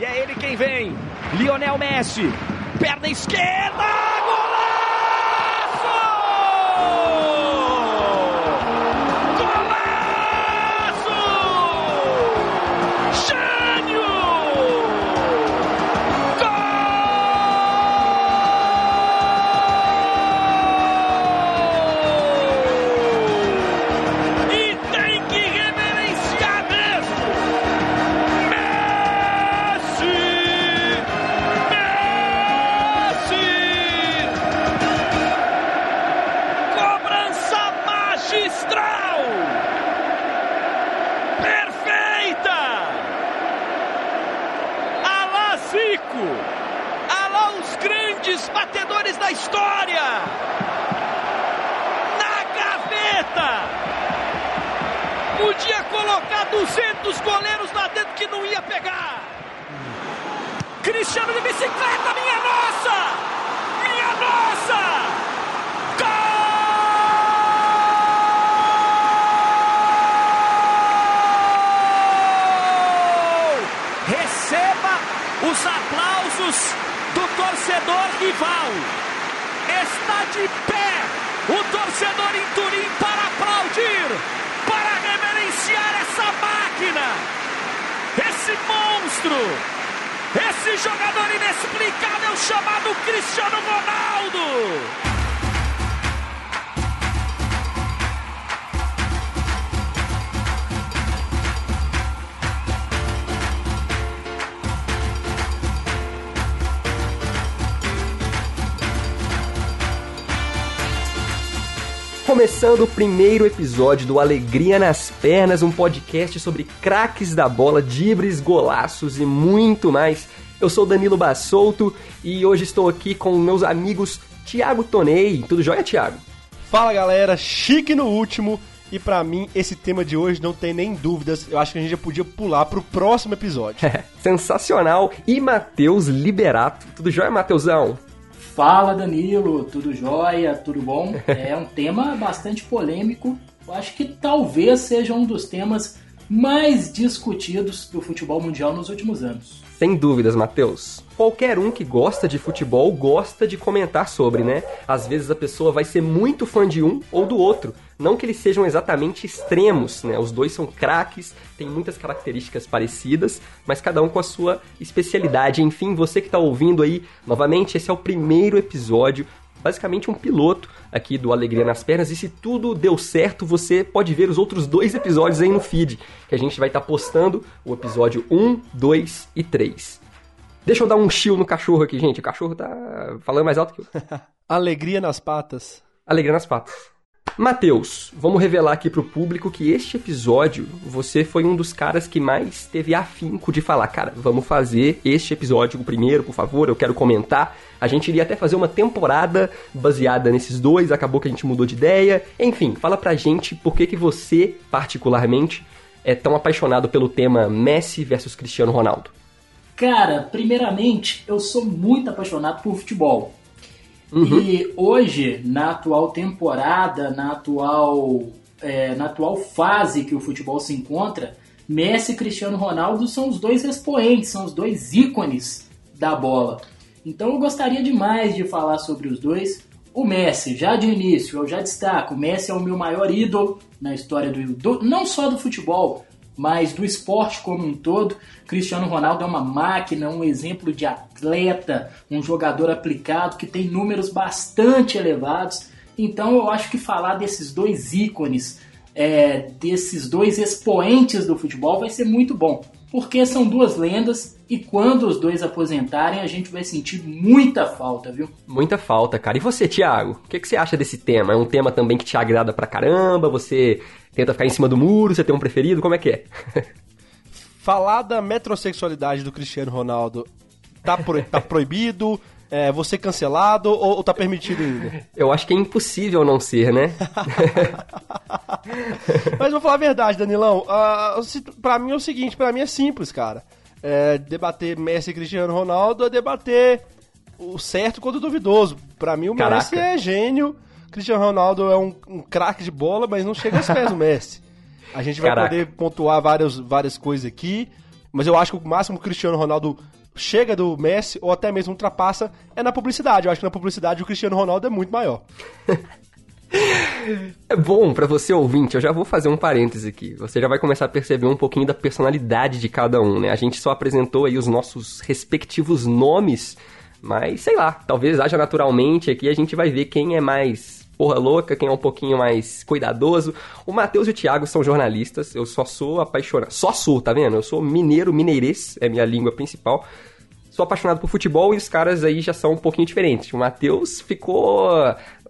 E é ele quem vem. Lionel Messi. Perna esquerda. dos goleiros lá dentro que não ia pegar. Cristiano de bicicleta, minha nossa! Minha nossa! Gol! Receba os aplausos do torcedor rival. Está de pé o torcedor em Turim para aplaudir, para reverenciar essa marca máquina, esse monstro, esse jogador inexplicável chamado Cristiano Ronaldo. Começando o primeiro episódio do Alegria nas Pernas, um podcast sobre craques da bola, dibres, golaços e muito mais. Eu sou Danilo Bassolto e hoje estou aqui com meus amigos Thiago Tonei. Tudo jóia, Thiago? Fala galera, chique no último. E para mim, esse tema de hoje não tem nem dúvidas. Eu acho que a gente já podia pular pro próximo episódio. É, sensacional. E Matheus Liberato. Tudo jóia, Matheusão? Fala Danilo, tudo jóia, tudo bom? É um tema bastante polêmico. Eu acho que talvez seja um dos temas mais discutidos do futebol mundial nos últimos anos. Sem dúvidas, Matheus. Qualquer um que gosta de futebol gosta de comentar sobre, né? Às vezes a pessoa vai ser muito fã de um ou do outro. Não que eles sejam exatamente extremos, né? Os dois são craques, têm muitas características parecidas, mas cada um com a sua especialidade. Enfim, você que está ouvindo aí, novamente, esse é o primeiro episódio basicamente um piloto aqui do Alegria nas Pernas. E se tudo deu certo, você pode ver os outros dois episódios aí no feed, que a gente vai estar tá postando o episódio 1, 2 e 3. Deixa eu dar um chill no cachorro aqui, gente. O cachorro tá falando mais alto que eu. Alegria nas patas. Alegria nas patas. Matheus, vamos revelar aqui pro público que este episódio você foi um dos caras que mais teve afinco de falar, cara, vamos fazer este episódio primeiro, por favor, eu quero comentar. A gente iria até fazer uma temporada baseada nesses dois, acabou que a gente mudou de ideia. Enfim, fala pra gente por que que você, particularmente, é tão apaixonado pelo tema Messi versus Cristiano Ronaldo. Cara, primeiramente, eu sou muito apaixonado por futebol. Uhum. E hoje, na atual temporada, na atual, é, na atual fase que o futebol se encontra, Messi e Cristiano Ronaldo são os dois expoentes, são os dois ícones da bola. Então eu gostaria demais de falar sobre os dois. O Messi, já de início, eu já destaco, o Messi é o meu maior ídolo na história do, do não só do futebol, mas do esporte como um todo. Cristiano Ronaldo é uma máquina, um exemplo de atleta, um jogador aplicado que tem números bastante elevados. Então eu acho que falar desses dois ícones, é, desses dois expoentes do futebol vai ser muito bom. Porque são duas lendas e quando os dois aposentarem, a gente vai sentir muita falta, viu? Muita falta, cara. E você, Thiago? O que, que você acha desse tema? É um tema também que te agrada pra caramba? Você tenta ficar em cima do muro? Você tem um preferido? Como é que é? Falar da metrosexualidade do Cristiano Ronaldo tá, pro, tá proibido? É, você cancelado ou, ou tá permitido ainda? Eu acho que é impossível não ser, né? Mas vou falar a verdade, Danilão. Uh, pra mim é o seguinte, pra mim é simples, cara. É, debater Messi e Cristiano Ronaldo é debater o certo contra o duvidoso. Pra mim o Caraca. Messi é gênio, Cristiano Ronaldo é um, um craque de bola, mas não chega aos pés do Messi. A gente vai Caraca. poder pontuar várias, várias coisas aqui. Mas eu acho que o máximo que o Cristiano Ronaldo chega do Messi, ou até mesmo ultrapassa, é na publicidade. Eu acho que na publicidade o Cristiano Ronaldo é muito maior. É bom para você ouvinte, eu já vou fazer um parêntese aqui. Você já vai começar a perceber um pouquinho da personalidade de cada um, né? A gente só apresentou aí os nossos respectivos nomes, mas sei lá, talvez haja naturalmente aqui a gente vai ver quem é mais porra louca, quem é um pouquinho mais cuidadoso. O Matheus e o Thiago são jornalistas, eu só sou apaixonado. Só sou, tá vendo? Eu sou mineiro, mineirês, é minha língua principal. Sou apaixonado por futebol e os caras aí já são um pouquinho diferentes. O Matheus ficou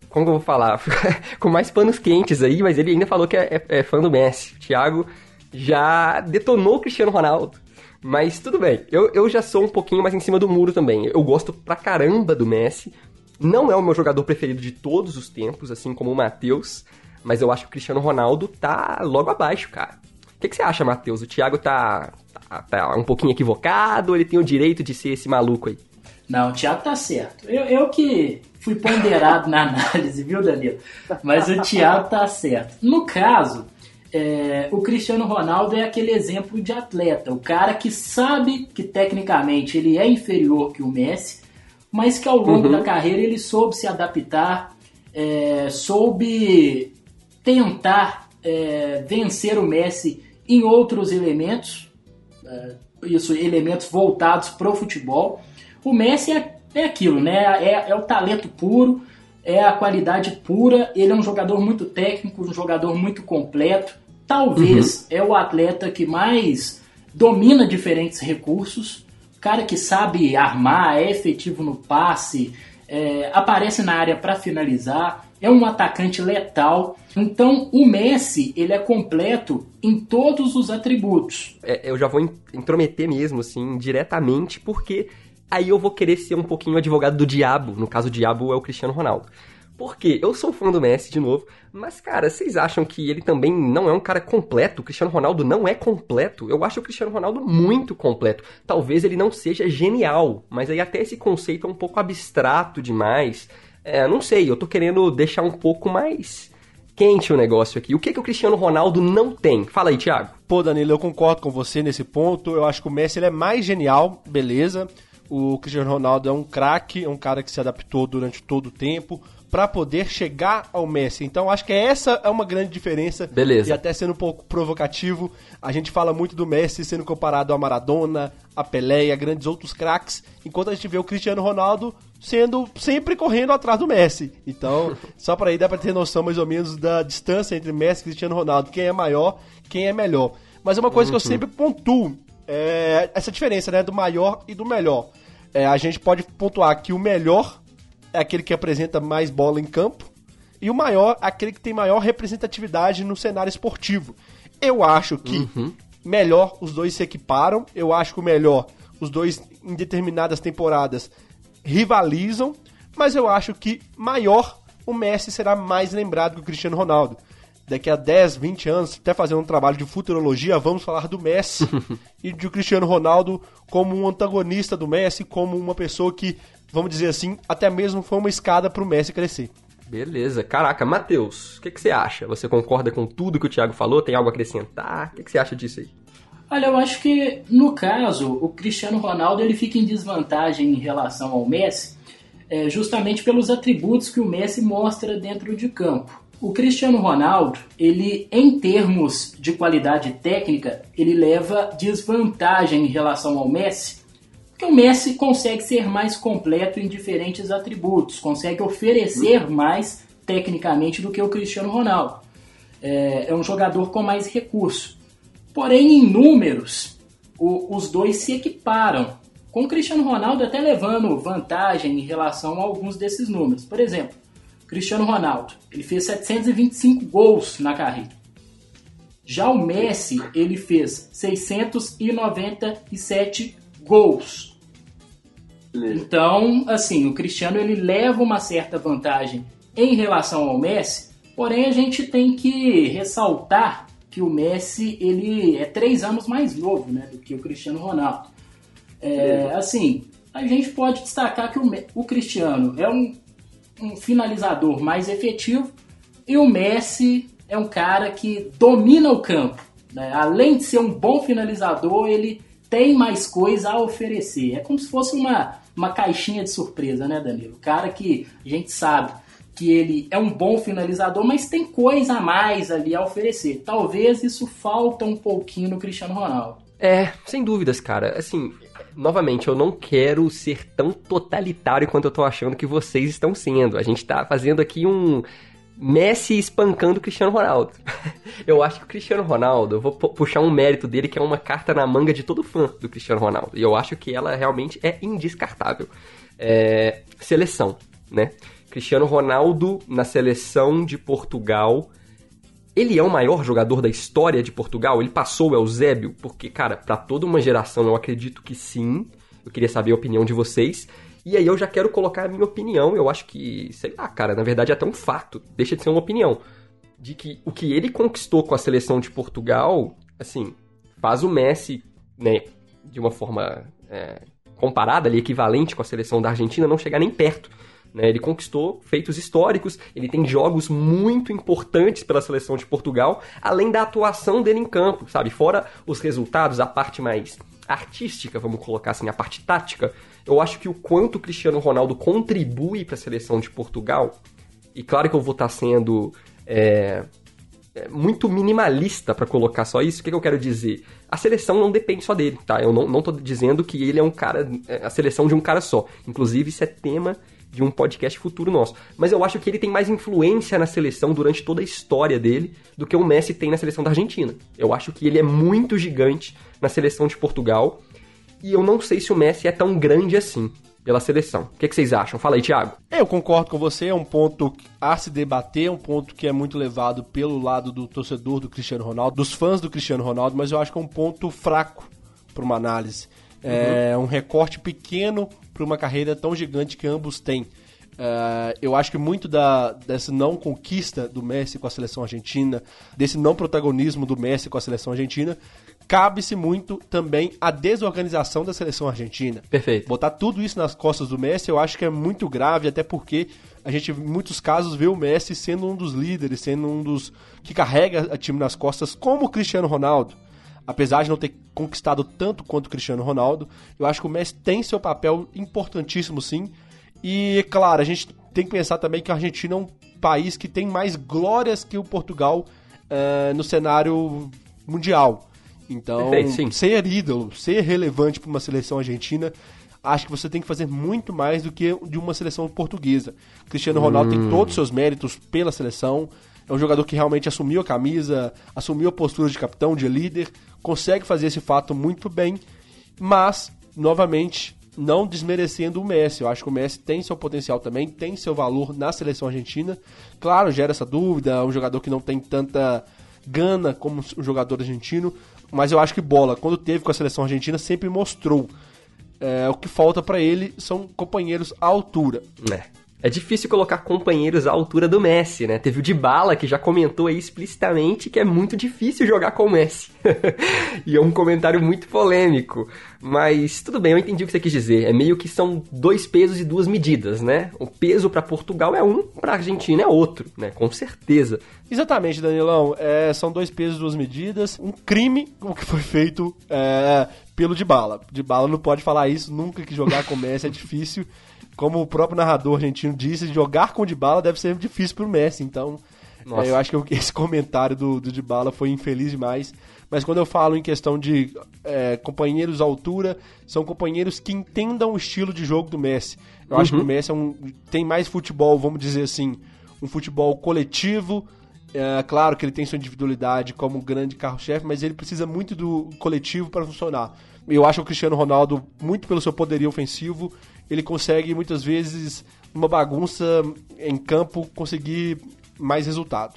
como que eu vou falar? com mais panos quentes aí, mas ele ainda falou que é, é, é fã do Messi. O Thiago já detonou o Cristiano Ronaldo. Mas tudo bem, eu, eu já sou um pouquinho mais em cima do muro também. Eu gosto pra caramba do Messi. Não é o meu jogador preferido de todos os tempos, assim como o Matheus. Mas eu acho que o Cristiano Ronaldo tá logo abaixo, cara. O que, que você acha, Matheus? O Thiago tá, tá, tá, um pouquinho equivocado ou ele tem o direito de ser esse maluco aí? Não, o Thiago tá certo. Eu, eu que fui ponderado na análise, viu, Danilo? Mas o Thiago tá certo. No caso, é, o Cristiano Ronaldo é aquele exemplo de atleta, o cara que sabe que tecnicamente ele é inferior que o Messi, mas que ao longo uhum. da carreira ele soube se adaptar, é, soube tentar é, vencer o Messi em outros elementos, é, isso, elementos voltados para o futebol. O Messi é é aquilo, né? É, é o talento puro, é a qualidade pura. Ele é um jogador muito técnico, um jogador muito completo. Talvez uhum. é o atleta que mais domina diferentes recursos. Cara que sabe armar, é efetivo no passe, é, aparece na área para finalizar, é um atacante letal. Então o Messi ele é completo em todos os atributos. É, eu já vou intrometer mesmo, assim, diretamente, porque aí eu vou querer ser um pouquinho advogado do diabo. No caso, o diabo é o Cristiano Ronaldo. Por quê? Eu sou fã do Messi de novo, mas, cara, vocês acham que ele também não é um cara completo? O Cristiano Ronaldo não é completo? Eu acho o Cristiano Ronaldo muito completo. Talvez ele não seja genial, mas aí até esse conceito é um pouco abstrato demais. É, não sei, eu tô querendo deixar um pouco mais quente o negócio aqui. O que, que o Cristiano Ronaldo não tem? Fala aí, Thiago. Pô, Danilo, eu concordo com você nesse ponto. Eu acho que o Messi ele é mais genial, beleza. O Cristiano Ronaldo é um craque, é um cara que se adaptou durante todo o tempo para poder chegar ao Messi. Então acho que essa é uma grande diferença. Beleza. E até sendo um pouco provocativo, a gente fala muito do Messi sendo comparado a Maradona, a Pelé e a grandes outros craques, enquanto a gente vê o Cristiano Ronaldo sendo sempre correndo atrás do Messi. Então, só para aí dá para ter noção mais ou menos da distância entre Messi e Cristiano Ronaldo, quem é maior, quem é melhor. Mas é uma coisa uhum. que eu uhum. sempre pontuo, é essa diferença, né, do maior e do melhor é, a gente pode pontuar que o melhor é aquele que apresenta mais bola em campo e o maior aquele que tem maior representatividade no cenário esportivo. Eu acho que uhum. melhor os dois se equiparam, eu acho que o melhor os dois em determinadas temporadas rivalizam, mas eu acho que maior o Messi será mais lembrado que o Cristiano Ronaldo daqui a 10, 20 anos, até fazendo um trabalho de futurologia, vamos falar do Messi e de Cristiano Ronaldo como um antagonista do Messi, como uma pessoa que, vamos dizer assim, até mesmo foi uma escada para o Messi crescer. Beleza. Caraca, Matheus, o que, que, você acha? Você concorda com tudo que o Thiago falou? Tem algo a acrescentar? O que, que, você acha disso aí? Olha, eu acho que, no caso, o Cristiano Ronaldo ele fica em desvantagem em relação ao Messi, é, justamente pelos atributos que o Messi mostra dentro de campo. O Cristiano Ronaldo, ele em termos de qualidade técnica, ele leva desvantagem em relação ao Messi, porque o Messi consegue ser mais completo em diferentes atributos, consegue oferecer mais tecnicamente do que o Cristiano Ronaldo. É, é um jogador com mais recurso. Porém, em números, o, os dois se equiparam. Com o Cristiano Ronaldo até levando vantagem em relação a alguns desses números. Por exemplo, Cristiano Ronaldo, ele fez 725 gols na carreira. Já o Messi, ele fez 697 gols. Então, assim, o Cristiano ele leva uma certa vantagem em relação ao Messi, porém a gente tem que ressaltar que o Messi ele é três anos mais novo né, do que o Cristiano Ronaldo. É, assim, a gente pode destacar que o, o Cristiano é um um finalizador mais efetivo e o Messi é um cara que domina o campo. Né? Além de ser um bom finalizador, ele tem mais coisa a oferecer. É como se fosse uma, uma caixinha de surpresa, né, Danilo? Cara que a gente sabe que ele é um bom finalizador, mas tem coisa a mais ali a oferecer. Talvez isso falta um pouquinho no Cristiano Ronaldo. É, sem dúvidas, cara. Assim, novamente, eu não quero ser tão totalitário quanto eu tô achando que vocês estão sendo. A gente tá fazendo aqui um Messi espancando Cristiano Ronaldo. eu acho que o Cristiano Ronaldo, eu vou puxar um mérito dele que é uma carta na manga de todo fã do Cristiano Ronaldo. E eu acho que ela realmente é indescartável. É, seleção, né? Cristiano Ronaldo na seleção de Portugal. Ele é o maior jogador da história de Portugal? Ele passou o Eusébio? Porque, cara, para toda uma geração eu acredito que sim. Eu queria saber a opinião de vocês. E aí eu já quero colocar a minha opinião. Eu acho que, sei lá, cara, na verdade é até um fato. Deixa de ser uma opinião. De que o que ele conquistou com a seleção de Portugal, assim, faz o Messi, né, de uma forma é, comparada ali, equivalente com a seleção da Argentina, não chegar nem perto. Né? Ele conquistou feitos históricos, ele tem jogos muito importantes pela seleção de Portugal, além da atuação dele em campo, sabe? Fora os resultados, a parte mais artística, vamos colocar assim, a parte tática, eu acho que o quanto o Cristiano Ronaldo contribui para a seleção de Portugal, e claro que eu vou estar tá sendo é, é, muito minimalista para colocar só isso, o que, que, eu quero dizer? A seleção não depende só dele, tá? Eu não, tô dizendo que ele é um cara, é, a seleção de um cara só. Inclusive, isso é tema de um podcast futuro nosso. Mas eu acho que ele tem mais influência na seleção durante toda a história dele do que o Messi tem na seleção da Argentina. Eu acho que ele é muito gigante na seleção de Portugal. E eu não sei se o Messi é tão grande assim pela seleção. O que, que, vocês acham? Fala aí, Thiago. Eu concordo com você, é um ponto a se debater, é um ponto que é muito levado pelo lado do torcedor do Cristiano Ronaldo, dos fãs do Cristiano Ronaldo, mas eu acho que é um ponto fraco para uma análise. É uhum. um recorte pequeno para uma carreira tão gigante que ambos têm. Uh, eu acho que muito da, dessa não conquista do Messi com a seleção argentina, desse não protagonismo do Messi com a seleção argentina, cabe-se muito também a desorganização da seleção argentina. Perfeito. Botar tudo isso nas costas do Messi eu acho que é muito grave, até porque a gente, em muitos casos, vê o Messi sendo um dos líderes, sendo um dos que carrega a time nas costas, como o Cristiano Ronaldo apesar de não ter conquistado tanto quanto o Cristiano Ronaldo, eu acho que o Messi tem seu papel importantíssimo sim. E, claro, a gente tem que pensar também que a Argentina é um país que tem mais glórias que o Portugal uh, no cenário mundial. Então, Perfeito, ser ídolo, ser relevante para uma seleção argentina, acho que você tem que fazer muito mais do que de uma seleção portuguesa. Cristiano Ronaldo hum. tem todos os seus méritos pela seleção. É um jogador que realmente assumiu a camisa, assumiu a postura de capitão, de líder, consegue fazer esse fato muito bem, mas, novamente, não desmerecendo o Messi. Eu acho que o Messi tem seu potencial também, tem seu valor na seleção argentina. Claro, gera essa dúvida, é um jogador que não tem tanta gana como um jogador argentino, mas eu acho que bola, quando teve com a seleção argentina, sempre mostrou. É, o que falta para ele são companheiros à altura. É. É difícil colocar companheiros à altura do Messi, né? Teve o Dybala que já comentou aí explicitamente que é muito difícil jogar com o Messi. e é um comentário muito polêmico. Mas tudo bem, eu entendi o que você quis dizer. É meio que são dois pesos e duas medidas, né? O peso para Portugal é um, para Argentina é outro, né? Com certeza. Exatamente, Danilão. É, são dois pesos e duas medidas. Um crime o que foi feito é, pelo Dybala. Dybala não pode falar isso, nunca que jogar com o Messi é difícil como o próprio narrador argentino disse, jogar com o Dybala deve ser difícil pro Messi. Então, é, eu acho que esse comentário do, do Dybala foi infeliz demais. Mas quando eu falo em questão de é, companheiros à altura, são companheiros que entendam o estilo de jogo do Messi. Eu uhum. acho que o uhum. Messi é um, tem mais futebol, vamos dizer assim, um futebol coletivo. É, claro que ele tem sua individualidade como grande carro-chefe, mas ele precisa muito do coletivo para funcionar. Eu acho o Cristiano Ronaldo, muito pelo seu poderio ofensivo, ele consegue muitas vezes, numa bagunça em campo, conseguir mais resultado.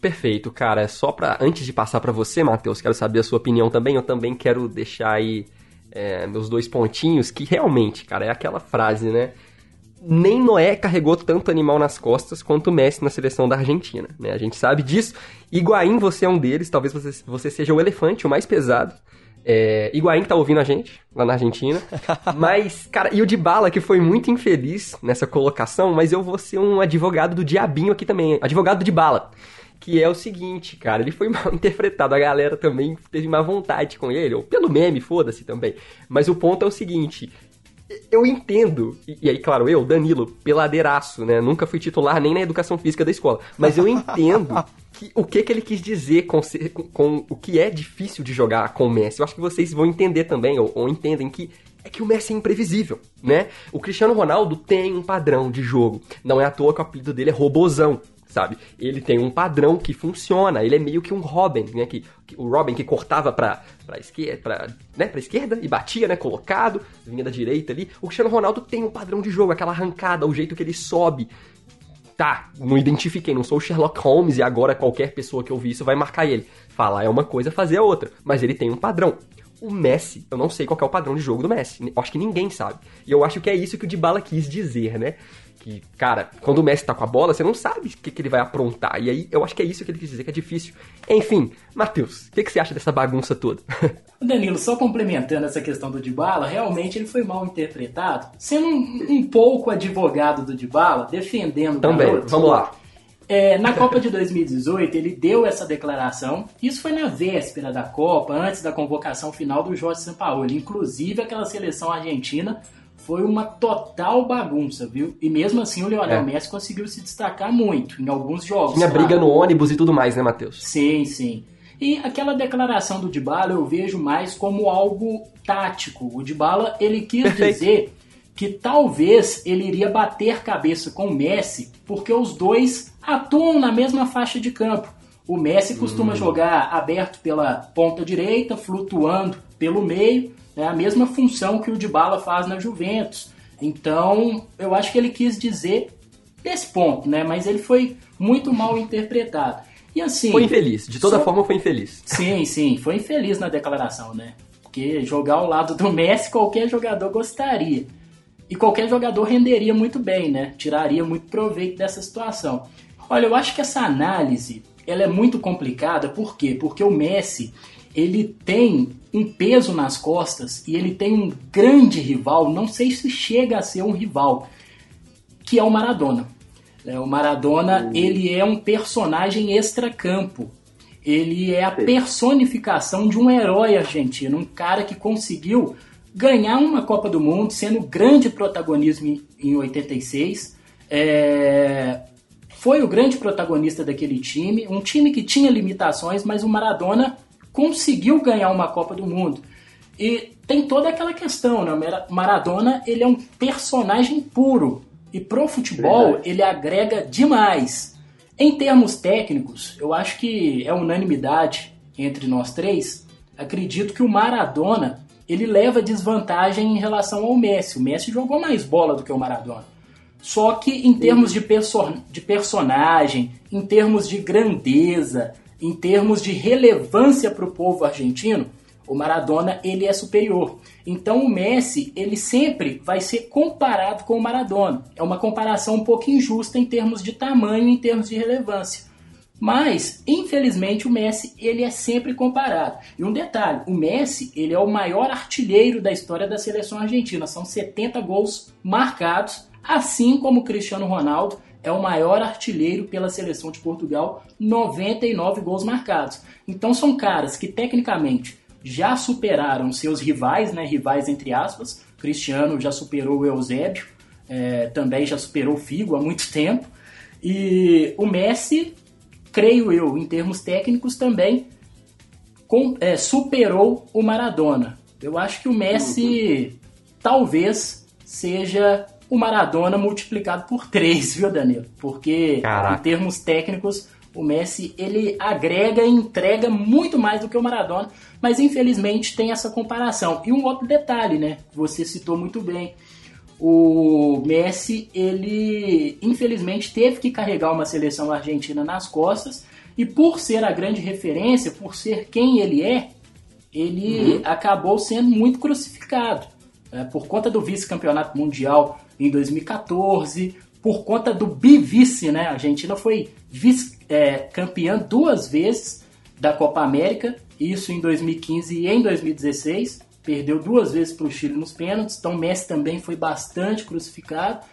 Perfeito, cara. Só para antes de passar para você, Matheus, quero saber a sua opinião também. Eu também quero deixar aí é, meus dois pontinhos, que realmente, cara, é aquela frase, né? Nem Noé carregou tanto animal nas costas quanto o Messi na seleção da Argentina, né? A gente sabe disso. Higuaín, você é um deles. Talvez você, você seja o elefante, o mais pesado. É, Higuaín que tá ouvindo a gente, lá na Argentina. mas, cara, e o de bala que foi muito infeliz nessa colocação, mas eu vou ser um advogado do diabinho aqui também. Advogado de bala. que é o seguinte, cara, ele foi mal interpretado, a galera também teve má vontade com ele, ou pelo meme, foda-se também. Mas o ponto é o seguinte, eu entendo, e, e, aí, claro, eu, Danilo, peladeiraço, né? Nunca fui titular nem na educação física da escola. Mas eu entendo que, o que, que ele quis dizer com, com, com, o que é difícil de jogar com o Messi. Eu acho que vocês vão entender também, ou, ou entendem que é que o Messi é imprevisível, né? O Cristiano Ronaldo tem um padrão de jogo. Não é à toa que o apelido dele é Robozão sabe? Ele tem um padrão que funciona, ele é meio que um Robin, né? Que, que o Robin que cortava pra, pra, esquerda, pra, né? pra esquerda e batia, né? Colocado, vinha da direita ali. O Cristiano Ronaldo tem um padrão de jogo, aquela arrancada, o jeito que ele sobe. Tá, não identifiquei, não sou o Sherlock Holmes e agora qualquer pessoa que ouvir isso vai marcar ele. Falar é uma coisa, fazer é outra. Mas ele tem um padrão. O Messi, eu não sei qual é o padrão de jogo do Messi. Acho que ninguém sabe. E eu acho que é isso que o Dybala quis dizer, né? Que, cara, quando o Messi tá com a bola, você não sabe o que, que ele vai aprontar. E aí eu acho que é isso que ele quis dizer, que é difícil. Enfim, Matheus, o que, que você acha dessa bagunça toda? Danilo, só complementando essa questão do Dybala, realmente ele foi mal interpretado, sendo um, um pouco advogado do Dybala, defendendo Também, garoto, vamos lá. É, na Copa de 2018, ele deu essa declaração. Isso foi na véspera da Copa, antes da convocação final do Jorge Sampaoli. Inclusive, aquela seleção argentina foi uma total bagunça, viu? E mesmo assim o Lionel é. Messi conseguiu se destacar muito em alguns jogos. Tinha briga no ônibus e tudo mais, né, Matheus? Sim, sim. E aquela declaração do Dybala eu vejo mais como algo tático. O Dybala, ele quis Perfeito. dizer que talvez ele iria bater cabeça com o Messi, porque os dois atuam na mesma faixa de campo. O Messi costuma hum. jogar aberto pela ponta direita, flutuando pelo meio, é a mesma função que o Dybala faz na Juventus. Então, eu acho que ele quis dizer desse ponto, né? Mas ele foi muito mal interpretado. E assim. Foi infeliz, de toda só... forma foi infeliz. Sim, sim, foi infeliz na declaração, né? Porque jogar ao lado do Messi qualquer jogador gostaria. E qualquer jogador renderia muito bem, né? Tiraria muito proveito dessa situação. Olha, eu acho que essa análise ela é muito complicada, por quê? Porque o Messi ele tem um peso nas costas e ele tem um grande rival, não sei se chega a ser um rival, que é o Maradona. É, o Maradona, uhum. ele é um personagem extracampo. Ele é a personificação de um herói argentino, um cara que conseguiu ganhar uma Copa do Mundo, sendo grande protagonismo em 86. É... Foi o grande protagonista daquele time, um time que tinha limitações, mas o Maradona conseguiu ganhar uma Copa do Mundo. E tem toda aquela questão, né? Maradona, ele é um personagem puro. E pro futebol, Verdade. ele agrega demais. Em termos técnicos, eu acho que é unanimidade entre nós três. Acredito que o Maradona, ele leva desvantagem em relação ao Messi. O Messi jogou mais bola do que o Maradona. Só que em termos de, perso de personagem, em termos de grandeza, em termos de relevância para o povo argentino, o Maradona ele é superior. Então o Messi ele sempre vai ser comparado com o Maradona. É uma comparação um pouco injusta em termos de tamanho, em termos de relevância. Mas, infelizmente, o Messi ele é sempre comparado. E um detalhe, o Messi ele é o maior artilheiro da história da seleção argentina. São 70 gols marcados, assim como o Cristiano Ronaldo é o maior artilheiro pela seleção de Portugal, 99 gols marcados. Então são caras que tecnicamente já superaram seus rivais, né, rivais entre aspas. Cristiano já superou o Eusébio, é, também já superou o Figo há muito tempo. E o Messi, creio eu, em termos técnicos também, com, é, superou o Maradona. Eu acho que o Messi talvez seja o Maradona multiplicado por 3, viu, Danilo? Porque Caraca. em termos técnicos, o Messi ele agrega e entrega muito mais do que o Maradona, mas infelizmente tem essa comparação. E um outro detalhe, né? Você citou muito bem. O Messi, ele infelizmente teve que carregar uma seleção argentina nas costas e por ser a grande referência, por ser quem ele é, ele uhum. acabou sendo muito crucificado. É, por conta do vice-campeonato mundial em 2014, por conta do bivice, né? A Argentina foi vice-campeã é, duas vezes da Copa América, isso em 2015 e em 2016. Perdeu duas vezes para o Chile nos pênaltis, então Messi também foi bastante crucificado.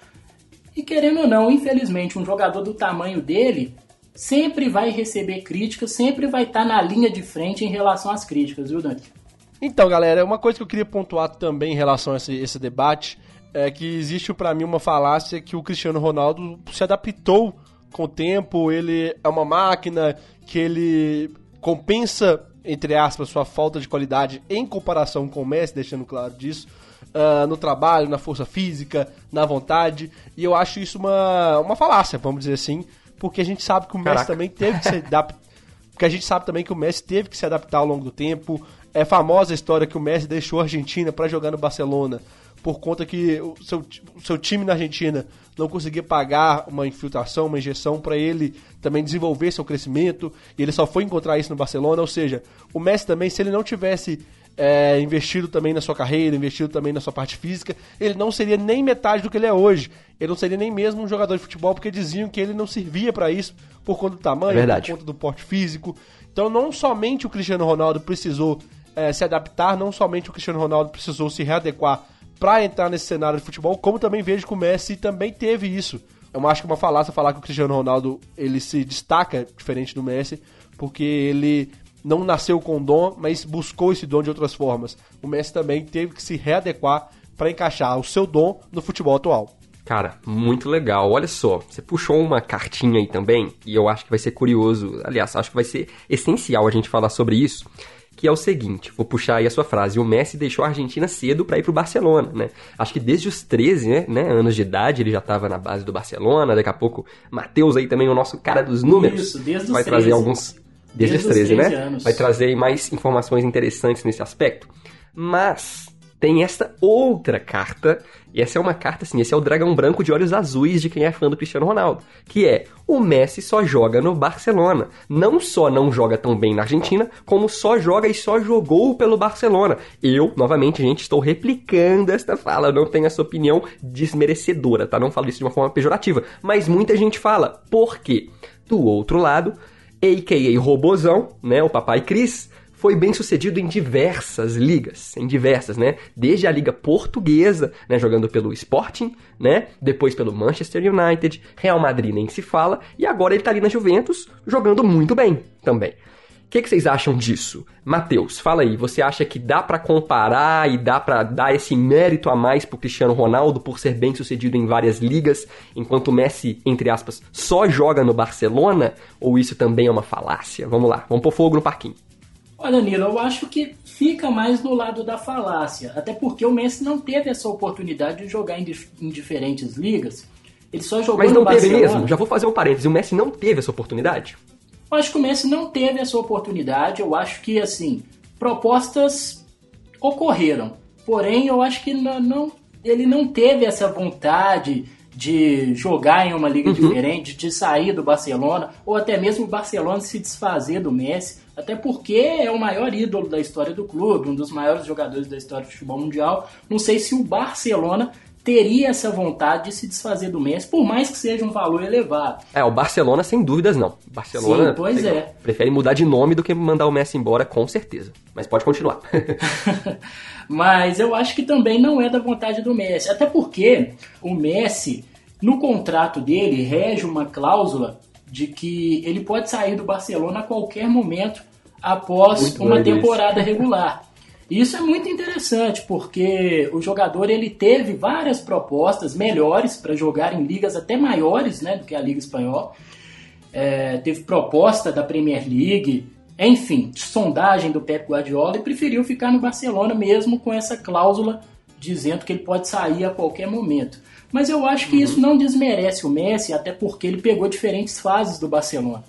E querendo ou não, infelizmente, um jogador do tamanho dele sempre vai receber críticas, sempre vai estar tá na linha de frente em relação às críticas, viu, Dani? Então, galera, uma coisa que eu queria pontuar também em relação a esse, esse debate é que existe para mim uma falácia que o Cristiano Ronaldo se adaptou com o tempo, ele é uma máquina que ele compensa, entre aspas, sua falta de qualidade em comparação com o Messi, deixando claro disso, uh, no trabalho, na força física, na vontade, e eu acho isso uma, uma falácia, vamos dizer assim, porque a gente sabe que o Caraca. Messi também teve que se adaptar, porque a gente sabe também que o Messi teve que se adaptar ao longo do tempo, é famosa a história que o Messi deixou a Argentina para jogar no Barcelona por conta que o seu, o seu time na Argentina não conseguia pagar uma infiltração, uma injeção para ele também desenvolver seu crescimento, e ele só foi encontrar isso no Barcelona. Ou seja, o Messi também, se ele não tivesse é, investido também na sua carreira, investido também na sua parte física, ele não seria nem metade do que ele é hoje. Ele não seria nem mesmo um jogador de futebol, porque diziam que ele não servia para isso por conta do tamanho, é por conta do porte físico. Então, não somente o Cristiano Ronaldo precisou é, se adaptar, não somente o Cristiano Ronaldo precisou se readequar para entrar nesse cenário de futebol, como também vejo que o Messi também teve isso. Eu acho que é uma falácia falar que o Cristiano Ronaldo ele se destaca diferente do Messi, porque ele não nasceu com dom, mas buscou esse dom de outras formas. O Messi também teve que se readequar para encaixar o seu dom no futebol atual. Cara, muito legal. Olha só, você puxou uma cartinha aí também, e eu acho que vai ser curioso. Aliás, acho que vai ser essencial a gente falar sobre isso que é o seguinte, vou puxar aí a sua frase, o Messi deixou a Argentina cedo para ir pro Barcelona, né? Acho que desde os 13 né, né, anos de idade ele já estava na base do Barcelona, daqui a pouco Matheus aí também, o nosso cara dos números, Isso, desde vai os trazer 13. alguns... Desde, desde os 13, 13 né? Anos. Vai trazer mais informações interessantes nesse aspecto. Mas tem esta outra carta, e essa é uma carta assim, esse é o dragão branco de olhos azuis de quem é fã do Cristiano Ronaldo, que é o Messi só joga no Barcelona. Não só não joga tão bem na Argentina, como só joga e só jogou pelo Barcelona. Eu, novamente, gente, estou replicando esta fala, não tenho essa opinião desmerecedora, tá? Não falo isso de uma forma pejorativa, mas muita gente fala. Por quê? Do outro lado, a.k.a. Robozão, né, o papai Cris, foi bem sucedido em diversas ligas, em diversas, né? Desde a liga portuguesa, né, jogando pelo Sporting, né? Depois pelo Manchester United, Real Madrid nem se fala, e agora ele tá ali na Juventus, jogando muito bem também. O que, que, vocês acham disso? Matheus, fala aí, você acha que dá para comparar e dá para dar esse mérito a mais pro Cristiano Ronaldo por ser bem sucedido em várias ligas, enquanto o Messi, entre aspas, só joga no Barcelona? Ou isso também é uma falácia? Vamos lá, vamos pôr fogo no parquinho. Olha, Nilo, eu acho que fica mais no lado da falácia. Até porque o Messi não teve essa oportunidade de jogar em, dif em diferentes ligas. Ele só jogou Mas não teve mesmo? Já vou fazer um parêntese. O Messi não teve essa oportunidade? Eu acho que o Messi não teve essa oportunidade. Eu acho que, assim, propostas ocorreram. Porém, eu acho que não, não ele não teve essa vontade de jogar em uma liga uhum. diferente, de sair do Barcelona, ou até mesmo o Barcelona se desfazer do Messi, até porque é o maior ídolo da história do clube, um dos maiores jogadores da história do futebol mundial. Não sei se o Barcelona teria essa vontade de se desfazer do Messi, por mais que seja um valor elevado. É, o Barcelona sem dúvidas não. Barcelona Sim, pois é. prefere mudar de nome do que mandar o Messi embora, com certeza. Mas pode continuar. Mas eu acho que também não é da vontade do Messi, até porque o Messi, no contrato dele, rege uma cláusula de que ele pode sair do Barcelona a qualquer momento após muito uma temporada isso. regular. Isso é muito interessante porque o jogador ele teve várias propostas melhores para jogar em ligas até maiores né, do que a Liga Espanhola. É, teve proposta da Premier League, enfim, sondagem do Pep Guardiola e preferiu ficar no Barcelona mesmo com essa cláusula dizendo que ele pode sair a qualquer momento. Mas eu acho que uhum. isso não desmerece o Messi, até porque ele pegou diferentes fases do Barcelona.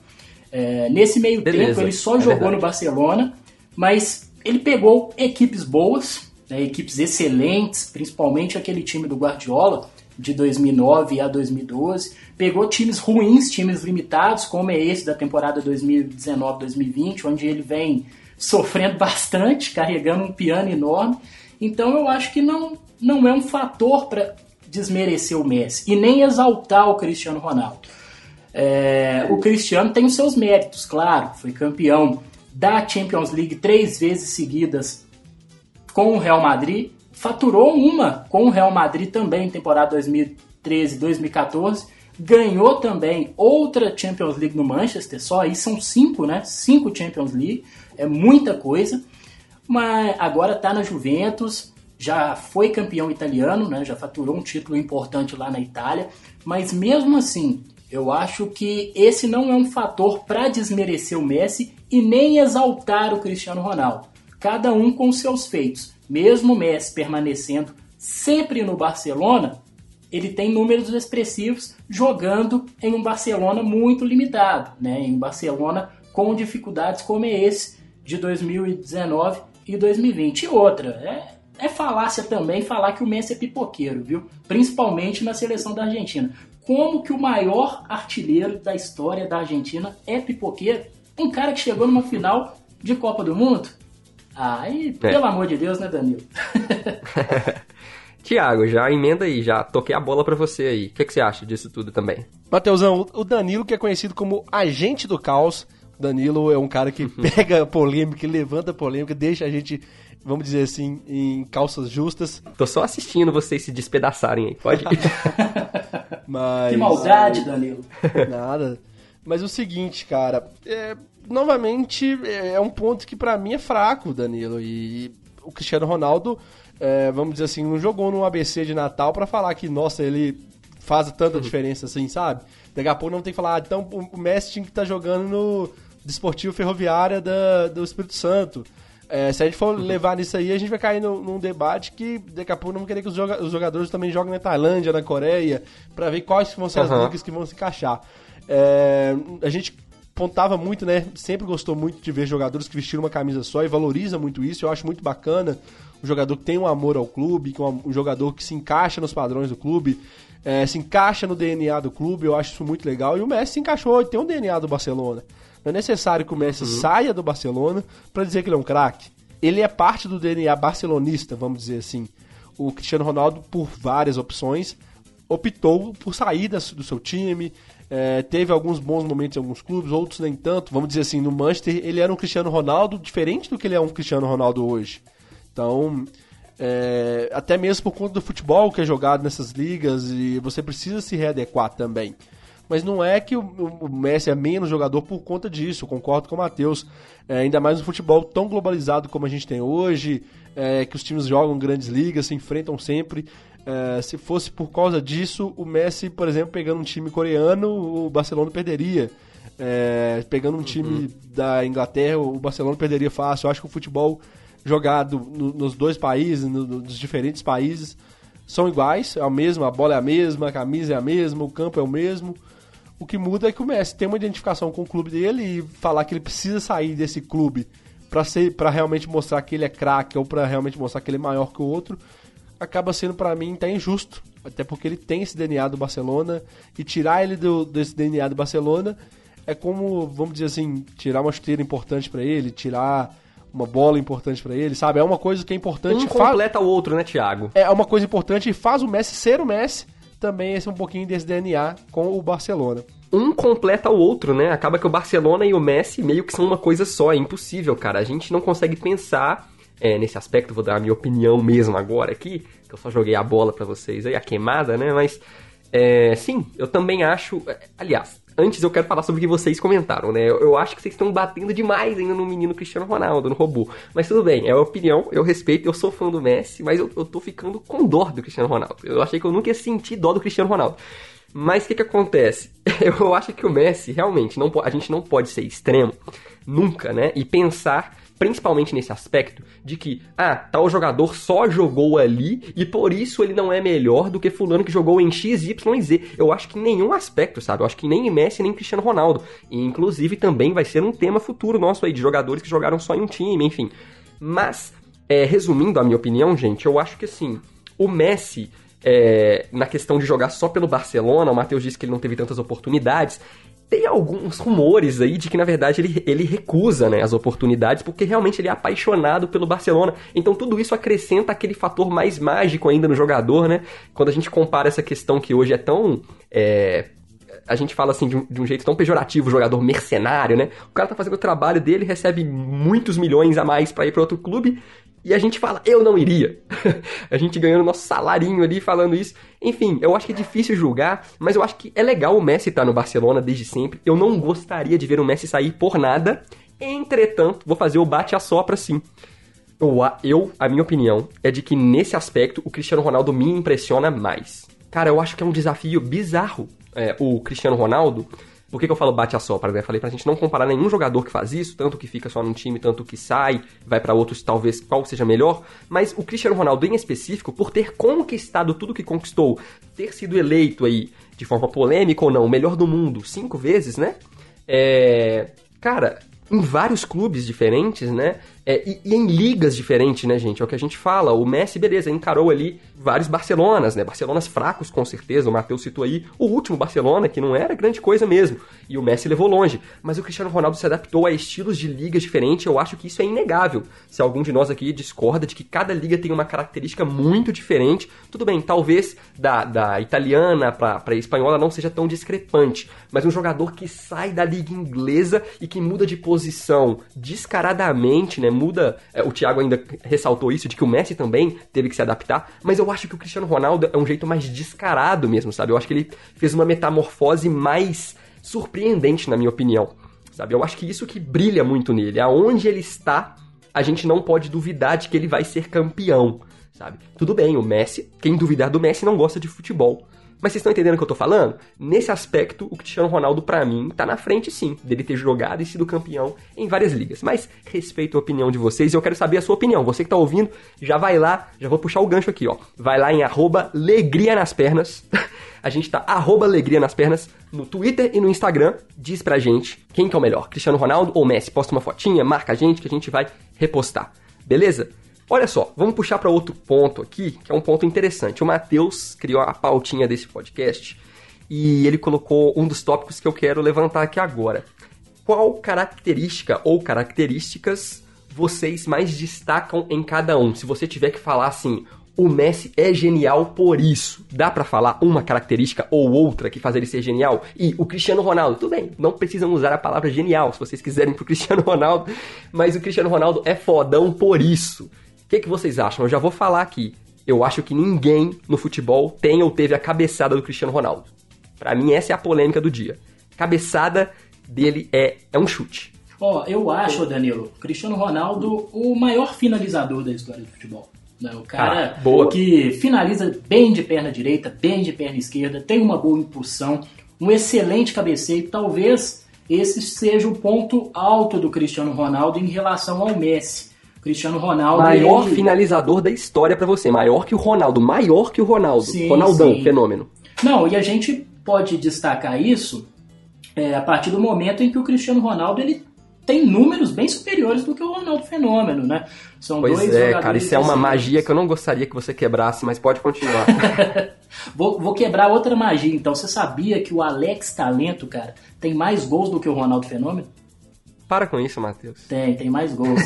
É, nesse meio Beleza, tempo ele só é jogou verdade. no Barcelona, mas ele pegou equipes boas, né, equipes excelentes, principalmente aquele time do Guardiola de 2009 a 2012. Pegou times ruins, times limitados, como é esse da temporada 2019-2020, onde ele vem sofrendo bastante, carregando um piano enorme. Então eu acho que não, não é um fator para desmerecer o Messi e nem exaltar o Cristiano Ronaldo. É, o Cristiano tem os seus méritos, claro, foi campeão da Champions League três vezes seguidas com o Real Madrid, faturou uma com o Real Madrid também em temporada 2013-2014, ganhou também outra Champions League no Manchester, só aí são cinco, né? Cinco Champions League, é muita coisa. Mas agora está na Juventus, já foi campeão italiano, né? Já faturou um título importante lá na Itália, mas mesmo assim, eu acho que esse não é um fator para desmerecer o Messi e nem exaltar o Cristiano Ronaldo. Cada um com seus feitos. Mesmo o Messi permanecendo sempre no Barcelona, ele tem números expressivos jogando em um Barcelona muito limitado, né? em um Barcelona com dificuldades como é esse de 2019 e 2020. E outra, é, é falácia também falar que o Messi é pipoqueiro, viu? Principalmente na seleção da Argentina como que o maior artilheiro da história da Argentina é pipoqueiro. Um cara que chegou numa final de Copa do Mundo. Ai, é. pelo amor de Deus, né, Danilo? Tiago, já emenda aí, já toquei a bola para você aí. O que, que, você acha disso tudo também? Mateusão, o Danilo, que é conhecido como agente do caos, Danilo é um cara que pega polêmica, levanta polêmica, deixa a gente, vamos dizer assim, em calças justas. Tô só assistindo vocês se despedaçarem aí, pode? Mas... Que maldade, Danilo. Nada. Mas o seguinte, cara, é, novamente é um ponto que para mim é fraco, Danilo. E o Cristiano Ronaldo, é, vamos dizer assim, não jogou no ABC de Natal para falar que, nossa, ele faz tanta uhum. diferença assim, sabe? Daqui a pouco não tem que falar, ah, então o Messi tinha que estar tá jogando no Desportivo Ferroviária da, do Espírito Santo. É, se a gente for levar nisso aí, a gente vai cair no, num debate que daqui a pouco não vamos querer que os, joga os jogadores também joguem na Tailândia, na Coreia, para ver quais vão ser as uhum. ligas que vão se encaixar. É, a gente pontava muito, né? Sempre gostou muito de ver jogadores que vestiram uma camisa só e valoriza muito isso. Eu acho muito bacana um jogador que tem um amor ao clube, que é um, um jogador que se encaixa nos padrões do clube, é, se encaixa no DNA do clube. Eu acho isso muito legal. E o Messi se encaixou, e tem um DNA do Barcelona. Não é necessário que o Messi uhum. saia do Barcelona para dizer que ele é um craque. Ele é parte do DNA barcelonista, vamos dizer assim. O Cristiano Ronaldo, por várias opções, optou por sair do seu time. É, teve alguns bons momentos em alguns clubes, outros nem tanto. Vamos dizer assim, no Manchester ele era um Cristiano Ronaldo diferente do que ele é um Cristiano Ronaldo hoje. Então, é, até mesmo por conta do futebol que é jogado nessas ligas, e você precisa se readequar também mas não é que o, o Messi é menos jogador por conta disso, concordo com o Matheus. É, ainda mais no futebol tão globalizado como a gente tem hoje, é, que os times jogam grandes ligas, se enfrentam sempre. É, se fosse por causa disso, o Messi, por exemplo, pegando um time coreano, o Barcelona perderia. É, pegando um time uhum. da Inglaterra, o Barcelona perderia fácil. Eu acho que o futebol jogado no, nos dois países, no, nos diferentes países, são iguais, é a mesma, a bola é a mesma, a camisa é a mesma, o campo é o mesmo. O que muda é que o Messi tem uma identificação com o clube dele e falar que ele precisa sair desse clube para ser para realmente mostrar que ele é craque ou para realmente mostrar que ele é maior que o outro, acaba sendo para mim até injusto, até porque ele tem esse DNA do Barcelona e tirar ele do, desse DNA do Barcelona é como, vamos dizer assim, tirar uma chuteira importante para ele, tirar uma bola importante para ele, sabe? É uma coisa que é importante. Um completa o outro, né, Thiago? É uma coisa importante e faz o Messi ser o Messi também esse um pouquinho desse DNA com o Barcelona. Um completa o outro, né? Acaba que o Barcelona e o Messi meio que são uma coisa só, é impossível, cara. A gente não consegue pensar é, nesse aspecto, vou dar a minha opinião mesmo agora aqui, que eu só joguei a bola para vocês aí, a queimada, né? Mas, é, sim, eu também acho. É, aliás, antes eu quero falar sobre o que vocês comentaram, né? Eu, eu acho que vocês estão batendo demais ainda no menino Cristiano Ronaldo, no robô. Mas tudo bem, é a opinião, eu respeito, eu sou fã do Messi, mas eu, eu tô ficando com dó do Cristiano Ronaldo. Eu achei que eu nunca ia sentir dó do Cristiano Ronaldo. Mas o que que acontece? Eu acho que o Messi, realmente, não, a gente não pode ser extremo, nunca, né? E pensar principalmente nesse aspecto de que, ah, tal jogador só jogou ali e por isso ele não é melhor do que fulano que jogou em X, Y e Z. Eu acho que em nenhum aspecto, sabe? Eu acho que nem Messi nem Cristiano Ronaldo. E inclusive também vai ser um tema futuro nosso aí de jogadores que jogaram só em um time, enfim. Mas, é, resumindo a minha opinião, gente, eu acho que assim, o Messi é, na questão de jogar só pelo Barcelona, o Matheus disse que ele não teve tantas oportunidades tem alguns rumores aí de que, na verdade, ele, ele recusa né, as oportunidades porque realmente ele é apaixonado pelo Barcelona. Então tudo isso acrescenta aquele fator mais mágico ainda no jogador, né? Quando a gente compara essa questão que hoje é tão. É, a gente fala assim de um, de um, jeito tão pejorativo, jogador mercenário, né? O cara tá fazendo o trabalho dele, recebe muitos milhões a mais para ir para outro clube E a gente fala, eu não iria. a gente ganhando nosso salarinho ali falando isso. Enfim, eu acho que é difícil julgar, mas eu acho que é legal o Messi estar no Barcelona desde sempre. Eu não gostaria de ver o Messi sair por nada. Entretanto, vou fazer o bate a sopra sim. Eu, eu, a minha opinião, é de que nesse aspecto o Cristiano Ronaldo me impressiona mais. Cara, eu acho que é um desafio bizarro é, o Cristiano Ronaldo por que, que eu falo bate a sopra, né? Falei pra gente não comparar nenhum jogador que faz isso, tanto que fica só num time, tanto que sai, vai para outros, talvez qual seja melhor. Mas o Cristiano Ronaldo em específico, por ter conquistado tudo que conquistou, ter sido eleito aí, de forma polêmica ou não, o melhor do mundo cinco vezes, né? É. Cara, em vários clubes diferentes, né? É, e, e, em ligas diferentes, né, gente? É o que a gente fala. O Messi, beleza, encarou ali vários Barcelonas, né? Barcelonas fracos, com certeza. O Matheus citou aí o último Barcelona, que não era grande coisa mesmo. E o Messi levou longe. Mas o Cristiano Ronaldo se adaptou a estilos de ligas diferentes. Eu acho que isso é inegável. Se algum de nós aqui discorda de que cada liga tem uma característica muito diferente, tudo bem, talvez da, da italiana para a espanhola não seja tão discrepante. Mas um jogador que sai da liga inglesa e que muda de posição descaradamente, né? Muda. É, o Thiago ainda ressaltou isso, de que o Messi também teve que se adaptar. Mas eu acho que o Cristiano Ronaldo é um jeito mais descarado mesmo, sabe? Eu acho que ele fez uma metamorfose mais surpreendente, na minha opinião. Sabe? Eu acho que isso que brilha muito nele. Aonde ele está, a gente não pode duvidar de que ele vai ser campeão. Sabe? Tudo bem, o Messi, quem duvidar do Messi não gosta de futebol. Mas vocês estão entendendo o que eu tô falando? Nesse aspecto, o Cristiano Ronaldo, para mim, tá na frente sim, dele ter jogado e sido campeão em várias ligas. Mas respeito a opinião de vocês e eu quero saber a sua opinião. Você que tá ouvindo, já vai lá, já vou puxar o gancho aqui, ó. Vai lá em arroba Alegria nas Pernas. A gente tá arroba Alegria nas Pernas no Twitter e no Instagram. Diz pra gente quem que é o melhor, Cristiano Ronaldo ou Messi. Posta uma fotinha, marca a gente que a gente vai repostar. Beleza? Olha só, vamos puxar para outro ponto aqui, que é um ponto interessante. O Matheus criou a pautinha desse podcast e ele colocou um dos tópicos que eu quero levantar aqui agora. Qual característica ou características vocês mais destacam em cada um? Se você tiver que falar assim, o Messi é genial por isso. Dá para falar uma característica ou outra que faz ele ser genial? E o Cristiano Ronaldo, tudo bem, não precisam usar a palavra genial se vocês quiserem pro Cristiano Ronaldo, mas o Cristiano Ronaldo é fodão por isso que, que vocês acham? Eu já vou falar aqui. Eu acho que ninguém no futebol tem ou teve a cabeçada do Cristiano Ronaldo. Para mim, essa é a polêmica do dia. Cabeçada dele é, é um chute. Ó, oh, eu acho, Danilo, Cristiano Ronaldo o maior finalizador da história do futebol. Né? O cara ah, que finaliza bem de perna direita, bem de perna esquerda, tem uma boa impulsão, um excelente cabeceio. Talvez esse seja o ponto alto do Cristiano Ronaldo em relação ao Messi. Cristiano Ronaldo. Maior ele... finalizador da história para você. Maior que o Ronaldo. Maior que o Ronaldo. Sim, Ronaldão, sim. fenômeno. Não, e a gente pode destacar isso é, a partir do momento em que o Cristiano Ronaldo ele tem números bem superiores do que o Ronaldo Fenômeno, né? São pois dois é, cara, isso é uma magia que eu não gostaria que você quebrasse, mas pode continuar. vou, vou quebrar outra magia, então. Você sabia que o Alex Talento, cara, tem mais gols do que o Ronaldo Fenômeno? Para com isso, Matheus. Tem, tem mais gols.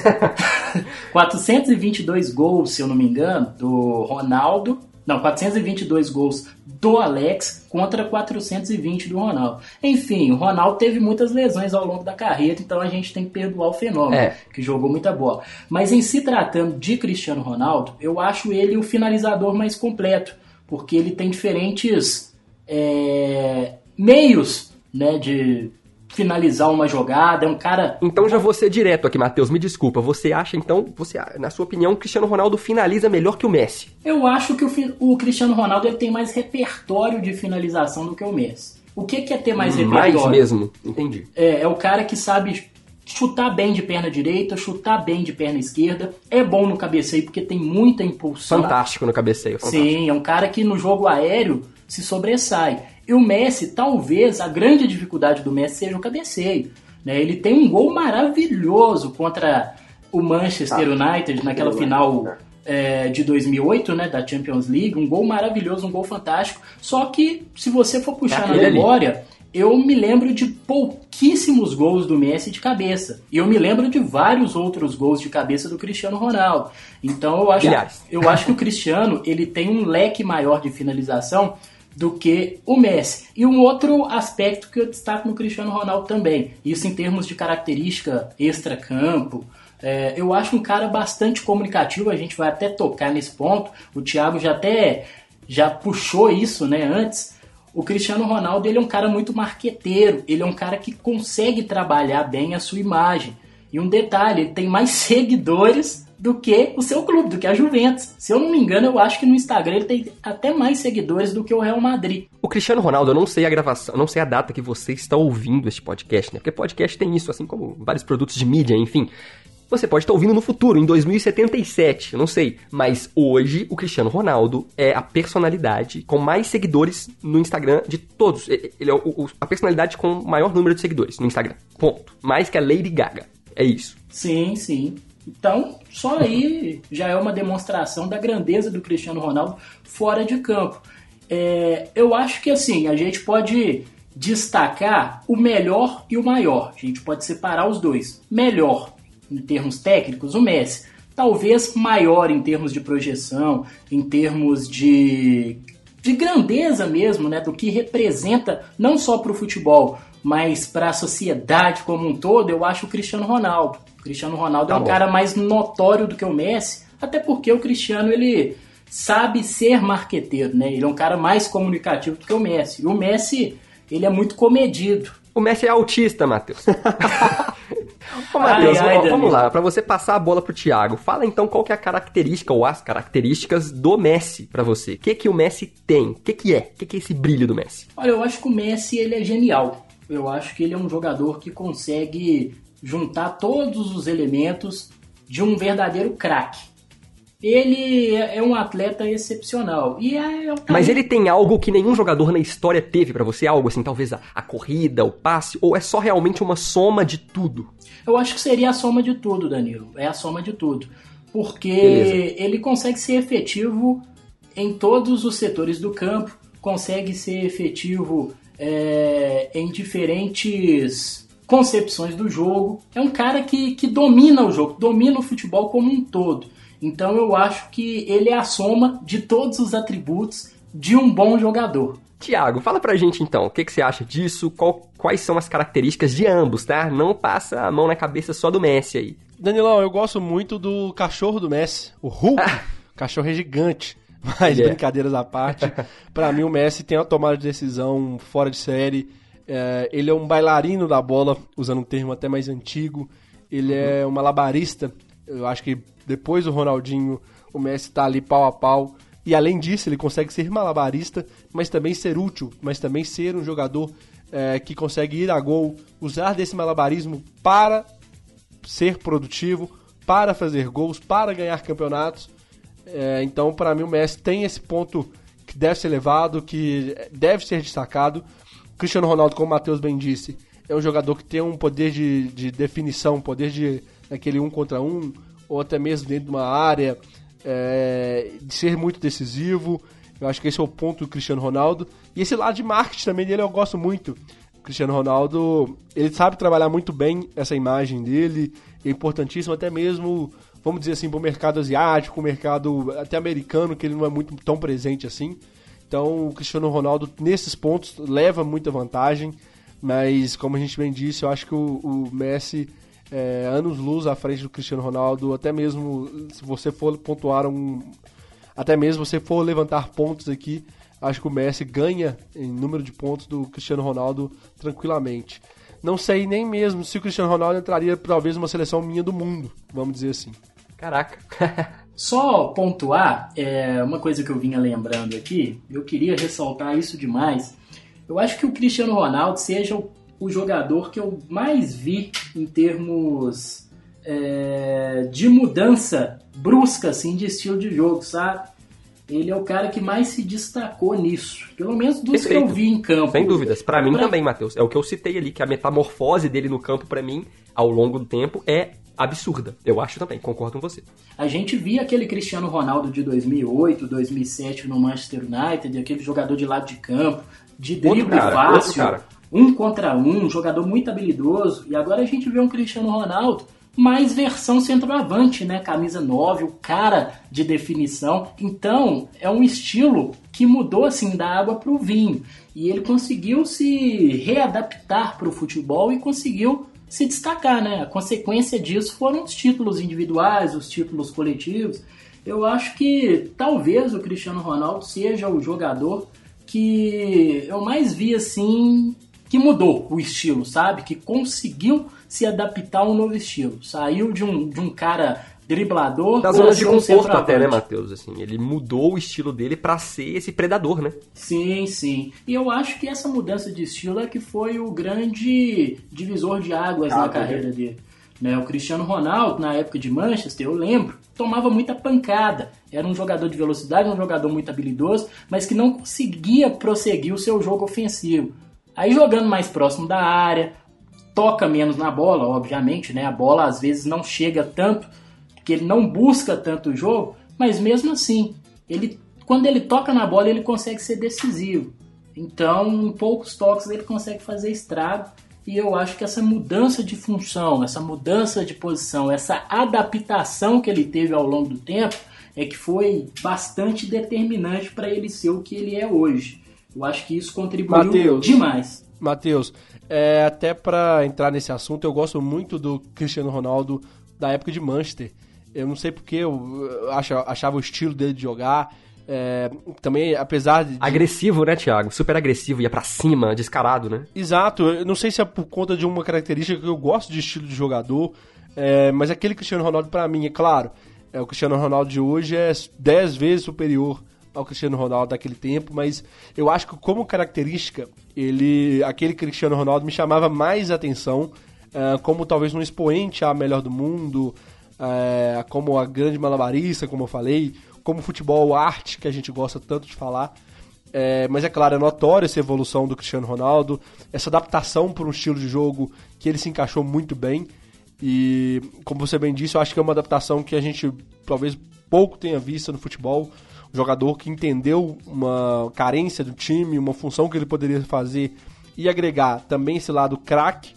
422 gols, se eu não me engano, do Ronaldo. Não, 422 gols do Alex contra 420 do Ronaldo. Enfim, o Ronaldo teve muitas lesões ao longo da carreira, então a gente tem que perdoar o fenômeno, é. que jogou muita bola. Mas em se tratando de Cristiano Ronaldo, eu acho ele o finalizador mais completo, porque ele tem diferentes é, meios né, de finalizar uma jogada, é um cara. Então já vou ser direto aqui, Matheus, me desculpa. Você acha então, você, na sua opinião, o Cristiano Ronaldo finaliza melhor que o Messi? Eu acho que o, o Cristiano Ronaldo ele tem mais repertório de finalização do que o Messi. O que, que é ter mais repertório? Mais mesmo, entendi. É, é o cara que sabe chutar bem de perna direita, chutar bem de perna esquerda. É bom no cabeceio porque tem muita impulsão. Fantástico no cabeceio. Fantástico. Sim, é um cara que no jogo aéreo se sobressai. E o Messi, talvez, a grande dificuldade do Messi seja o cabeceio. Né? Ele tem um gol maravilhoso contra o Manchester ah, United naquela final é, de 2008, né, da Champions League. Um gol maravilhoso, um gol fantástico. Só que, se você for puxar na memória... Eu me lembro de pouquíssimos gols do Messi de cabeça. E eu me lembro de vários outros gols de cabeça do Cristiano Ronaldo. Então eu acho, eu acho que o Cristiano ele tem um leque maior de finalização do que o Messi. E um outro aspecto que eu destaco no Cristiano Ronaldo também, isso em termos de característica extra-campo, É, eu acho um cara bastante comunicativo, a gente vai até tocar nesse ponto. O Thiago já até já puxou isso né, antes. O Cristiano Ronaldo ele é um cara muito marqueteiro, ele é um cara que consegue trabalhar bem a sua imagem. E um detalhe, ele tem mais seguidores do que o seu clube, do que a Juventus. Se eu não me engano, eu acho que no Instagram ele tem até mais seguidores do que o Real Madrid. O Cristiano Ronaldo, eu não sei a gravação, eu não sei a data que você está ouvindo este podcast, né? Porque podcast tem isso, assim como vários produtos de mídia, enfim. Você pode estar ouvindo no futuro, em 2077, eu não sei. Mas hoje, o Cristiano Ronaldo é a personalidade com mais seguidores no Instagram de todos. Ele é o, a personalidade com o maior número de seguidores no Instagram. Ponto. Mais que a Lady Gaga. É isso. Sim, sim. Então, só aí já é uma demonstração da grandeza do Cristiano Ronaldo fora de campo. É, eu acho que assim, a gente pode destacar o melhor e o maior. A gente pode separar os dois. Melhor, em termos técnicos, o Messi. Talvez maior em termos de projeção, em termos de, de grandeza mesmo, né, do que representa não só para o futebol, mas para a sociedade como um todo, eu acho o Cristiano Ronaldo. O Cristiano Ronaldo tá é um bom. cara mais notório do que o Messi, até porque o Cristiano ele sabe ser marqueteiro, né? Ele é um cara mais comunicativo do que o Messi. E o Messi, ele é muito comedido. O Messi é autista, Matheus. Ô, Matheus, vamos lá. Para você passar a bola pro Thiago, fala então qual que é a característica ou as características do Messi para você. O que que o Messi tem? O que que é? O que que é esse brilho do Messi? Olha, eu acho que o Messi ele é genial. Eu acho que ele é um jogador que consegue juntar todos os elementos de um verdadeiro craque ele é um atleta excepcional. E é, é Mas ele tem algo que nenhum jogador na história teve para você? Algo assim, talvez a, a, corrida, o passe? Ou é só realmente uma soma de tudo? Eu acho que seria a soma de tudo, Danilo. É a soma de tudo. Porque Beleza. ele consegue ser efetivo em todos os setores do campo, consegue ser efetivo é, em diferentes concepções do jogo. É um cara que, que domina o jogo, domina o futebol como um todo. Então eu acho que ele é a soma de todos os atributos de um bom jogador. Tiago, fala pra gente então, o que, que você acha disso? Qual, quais são as características de ambos, tá? Não passa a mão na cabeça só do Messi aí. Danilão, eu gosto muito do cachorro do Messi, o Hulk. cachorro é gigante. Mas yeah. brincadeiras à parte, para mim o Messi tem uma tomada de decisão fora de série. É, ele é um bailarino da bola, usando um termo até mais antigo. Ele uhum. é um malabarista. Eu acho que depois do Ronaldinho, o Messi está ali pau a pau. E além disso, ele consegue ser malabarista, mas também ser útil, mas também ser um jogador é, que consegue ir a gol, usar desse malabarismo para ser produtivo, para fazer gols, para ganhar campeonatos. É, então, para mim, o Messi tem esse ponto que deve ser levado, que deve ser destacado. Cristiano Ronaldo, como o Matheus bem disse, é um jogador que tem um poder de, de definição, um poder de aquele um contra um, ou até mesmo dentro de uma área, é, de ser muito decisivo. Eu acho que esse é o ponto do Cristiano Ronaldo. E esse lado de marketing também dele eu gosto muito. O Cristiano Ronaldo, ele sabe trabalhar muito bem essa imagem dele, é importantíssimo até mesmo, vamos dizer assim, para o mercado asiático, o mercado até americano, que ele não é muito tão presente assim. Então, o Cristiano Ronaldo, nesses pontos, leva muita vantagem, mas, como a gente bem disse, eu acho que o, o Messi é, anos luz à frente do Cristiano Ronaldo, até mesmo se você for pontuar um. Até mesmo se você for levantar pontos aqui, acho que o Messi ganha em número de pontos do Cristiano Ronaldo tranquilamente. Não sei nem mesmo se o Cristiano Ronaldo entraria talvez numa seleção minha do mundo, vamos dizer assim. Caraca. Só pontuar, é, uma coisa que eu vinha lembrando aqui, eu queria ressaltar isso demais. Eu acho que o Cristiano Ronaldo seja o o jogador que eu mais vi em termos é, de mudança brusca assim, de estilo de jogo, sabe? Ele é o cara que mais se destacou nisso. Pelo menos dos Perfeito. que eu vi em campo. Sem dúvidas. Para mim pra... também, Matheus. É o que eu citei ali, que a metamorfose dele no campo, para mim, ao longo do tempo, é absurda. Eu acho também, concordo com você. A gente via aquele Cristiano Ronaldo de 2008, 2007 no Manchester United, aquele jogador de lado de campo, de drible fácil um contra um, um jogador muito habilidoso. E agora a gente vê um Cristiano Ronaldo mais versão centroavante, né? Camisa 9, o cara de definição. Então, é um estilo que mudou assim da água para o vinho. E ele conseguiu se readaptar para o futebol e conseguiu se destacar, né? A consequência disso foram os títulos individuais, os títulos coletivos. Eu acho que talvez o Cristiano Ronaldo seja o jogador que eu mais vi assim que mudou o estilo, sabe? Que conseguiu se adaptar a um novo estilo. Saiu de um, de um cara driblador. Da zona de conforto até, né, Matheus? Assim, ele mudou o estilo dele para ser esse predador, né? Sim, sim. E eu acho que essa mudança de estilo é que foi o grande divisor de águas ah, na carreira dele. Né, o Cristiano Ronaldo, na época de Manchester, eu lembro, tomava muita pancada. Era um jogador de velocidade, um jogador muito habilidoso, mas que não conseguia prosseguir o seu jogo ofensivo. Aí jogando mais próximo da área, toca menos na bola, obviamente, né? A bola às vezes não chega tanto que ele não busca tanto o jogo, mas mesmo assim, ele quando ele toca na bola, ele consegue ser decisivo. Então, em poucos toques ele consegue fazer estrago. E eu acho que essa mudança de função, essa mudança de posição, essa adaptação que ele teve ao longo do tempo é que foi bastante determinante para ele ser o que ele é hoje. Eu acho que isso contribuiu Mateus, demais. Matheus, é, até para entrar nesse assunto, eu gosto muito do Cristiano Ronaldo da época de Manchester. Eu não sei porque eu achava o estilo dele de jogar. É, também, apesar de. Agressivo, né, Thiago? Super agressivo, ia para cima, descarado, né? Exato. Eu não sei se é por conta de uma característica que eu gosto de estilo de jogador, é, mas aquele Cristiano Ronaldo, para mim, é claro, é, o Cristiano Ronaldo de hoje é 10 vezes superior ao Cristiano Ronaldo daquele tempo, mas eu acho que como característica, ele, aquele Cristiano Ronaldo me chamava mais atenção, é, como talvez um expoente a melhor do mundo, é, como a grande malabarista, como eu falei, como futebol arte, que a gente gosta tanto de falar. É, mas é claro, é notória essa evolução do Cristiano Ronaldo, essa adaptação para um estilo de jogo que ele se encaixou muito bem. E, como você bem disse, eu acho que é uma adaptação que a gente talvez pouco tenha visto no futebol. Um jogador que entendeu uma carência do time, uma função que ele poderia fazer e agregar também esse lado craque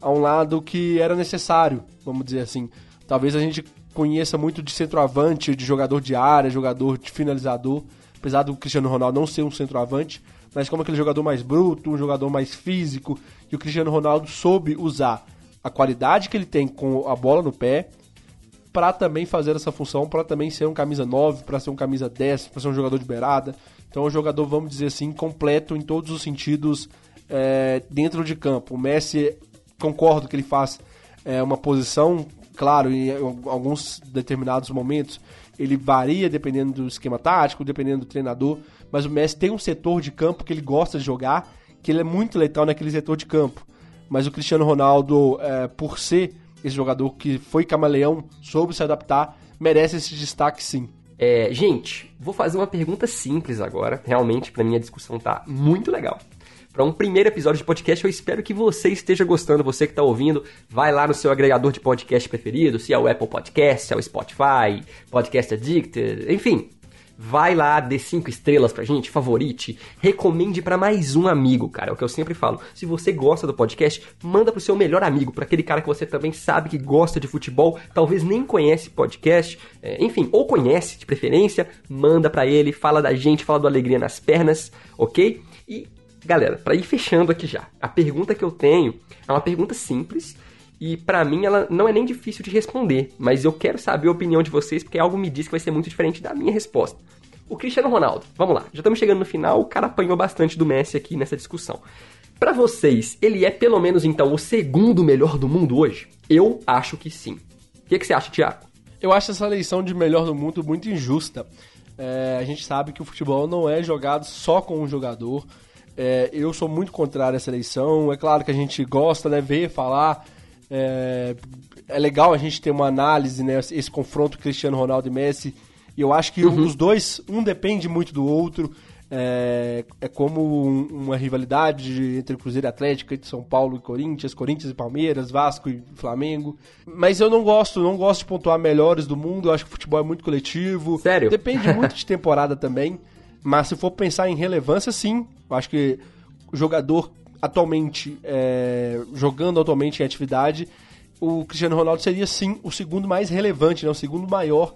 a um lado que era necessário, vamos dizer assim. Talvez a gente conheça muito de centroavante, de jogador de área, jogador de finalizador, apesar do Cristiano Ronaldo não ser um centroavante, mas como aquele jogador mais bruto, um jogador mais físico, e o Cristiano Ronaldo soube usar a qualidade que ele tem com a bola no pé para também fazer essa função, para também ser um camisa 9, para ser um camisa 10, para ser um jogador de beirada. Então é um jogador, vamos dizer assim, completo em todos os sentidos é, dentro de campo. O Messi, concordo que ele faz é, uma posição claro, em alguns determinados momentos ele varia dependendo do esquema tático, dependendo do treinador, mas o Messi tem um setor de campo que ele gosta de jogar, que ele é muito letal naquele setor de campo. Mas o Cristiano Ronaldo, é, por ser esse jogador que foi camaleão, soube se adaptar, merece esse destaque sim. É, gente, vou fazer uma pergunta simples agora. Realmente, para mim, a discussão tá muito legal para um primeiro episódio de podcast. Eu espero que você esteja gostando, você que está ouvindo. Vai lá no seu agregador de podcast preferido, se é o Apple Podcast, se é o Spotify, Podcast Addicted, enfim. Vai lá, dê cinco estrelas pra gente, favorite, recomende para mais um amigo, cara. É o que eu sempre falo. Se você gosta do podcast, manda pro seu melhor amigo, para aquele cara que você também sabe que gosta de futebol, talvez nem conhece podcast, é, enfim, ou conhece de preferência, manda para ele, fala da gente, fala do Alegria nas Pernas, ok? E Galera, para ir fechando aqui já, a pergunta que eu tenho é uma pergunta simples e para mim ela não é nem difícil de responder, mas eu quero saber a opinião de vocês porque algo me diz que vai ser muito diferente da minha resposta. O Cristiano Ronaldo, vamos lá, já estamos chegando no final, o cara apanhou bastante do Messi aqui nessa discussão. Para vocês, ele é pelo menos então o segundo melhor do mundo hoje? Eu acho que sim. O que, que você acha, Thiago? Eu acho essa eleição de melhor do mundo muito injusta. É, a gente sabe que o futebol não é jogado só com um jogador. É, eu sou muito contrário a essa eleição. É claro que a gente gosta, né, ver, falar. É, é legal a gente ter uma análise, né, esse confronto Cristiano Ronaldo e Messi. E eu acho que uhum. os dois, um depende muito do outro. É, é como um, uma rivalidade entre Cruzeiro e Atlético, entre São Paulo e Corinthians, Corinthians e Palmeiras, Vasco e Flamengo. Mas eu não gosto, não gosto de pontuar melhores do mundo. Eu acho que o futebol é muito coletivo. Sério? Depende muito de temporada também. Mas se for pensar em relevância, sim. Eu acho que o jogador atualmente, é, jogando atualmente em atividade, o Cristiano Ronaldo seria sim o segundo mais relevante, né? o segundo maior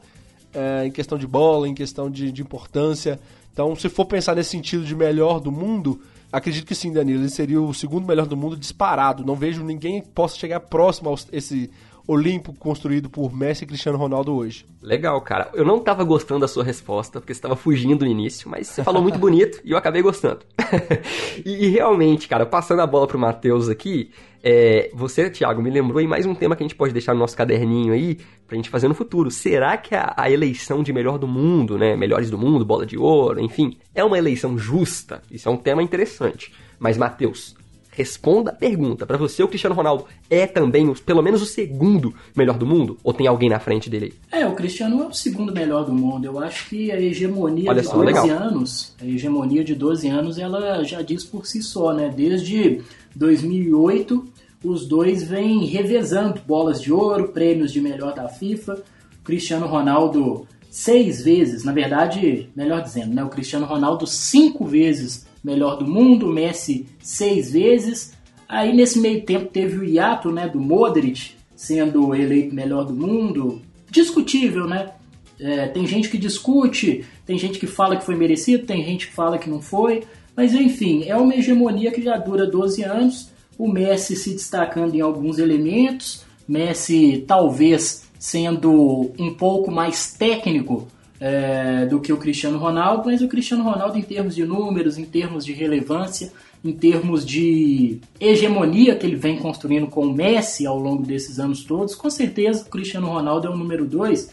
é, em questão de bola, em questão de, de, importância. Então, se for pensar nesse sentido de melhor do mundo, acredito que sim, Danilo. Ele seria o segundo melhor do mundo disparado. Não vejo ninguém que possa chegar próximo a esse Olimpo construído por Messi e Cristiano Ronaldo hoje. Legal, cara. Eu não tava gostando da sua resposta, porque você estava fugindo no início, mas você falou muito bonito e eu acabei gostando. e, e, realmente, cara, passando a bola pro Matheus aqui, é, você, Thiago, me lembrou aí mais um tema que a gente pode deixar no nosso caderninho aí, pra gente fazer no futuro. Será que a, a eleição de melhor do mundo, né, melhores do mundo, bola de ouro, enfim, é uma eleição justa? Isso é um tema interessante. Mas, Matheus, Responda a pergunta. Para você, o Cristiano Ronaldo é também, pelo menos, o segundo melhor do mundo? Ou tem alguém na frente dele aí? É, o Cristiano é o segundo melhor do mundo. Eu acho que a hegemonia Olha de só, 12 legal. anos, a hegemonia de 12 anos, ela já diz por si só, né? Desde 2008, os dois vêm revezando bolas de ouro, prêmios de melhor da FIFA. O Cristiano Ronaldo seis vezes, na verdade, melhor dizendo, né? O Cristiano Ronaldo cinco vezes melhor do mundo, Messi seis vezes. Aí nesse meio tempo teve o hiato né, do Modric sendo eleito melhor do mundo. Discutível, né? É, tem gente que discute, tem gente que fala que foi merecido, tem gente que fala que não foi. Mas enfim, é uma hegemonia que já dura 12 anos. O Messi se destacando em alguns elementos, Messi talvez sendo um pouco mais técnico é, do que o Cristiano Ronaldo, mas o Cristiano Ronaldo, em termos de números, em termos de relevância, em termos de hegemonia que ele vem construindo com o Messi ao longo desses anos todos, com certeza o Cristiano Ronaldo é o número dois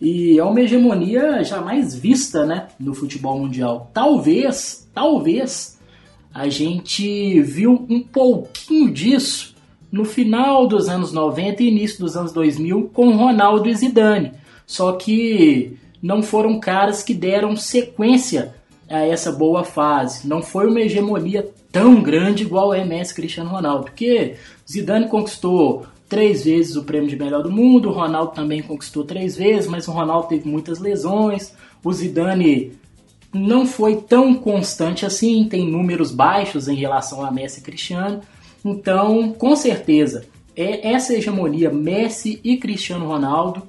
e é uma hegemonia jamais vista né, no futebol mundial. Talvez, talvez, a gente viu um pouquinho disso no final dos anos 90 e início dos anos 2000 com Ronaldo e Zidane. Só que não foram caras que deram sequência a essa boa fase. Não foi uma hegemonia tão grande igual é Messi Cristiano Ronaldo, porque Zidane conquistou três vezes o prêmio de melhor do mundo, o Ronaldo também conquistou três vezes, mas o Ronaldo teve muitas lesões, o Zidane não foi tão constante assim, tem números baixos em relação a Messi e Cristiano. Então, com certeza, é essa hegemonia Messi e Cristiano Ronaldo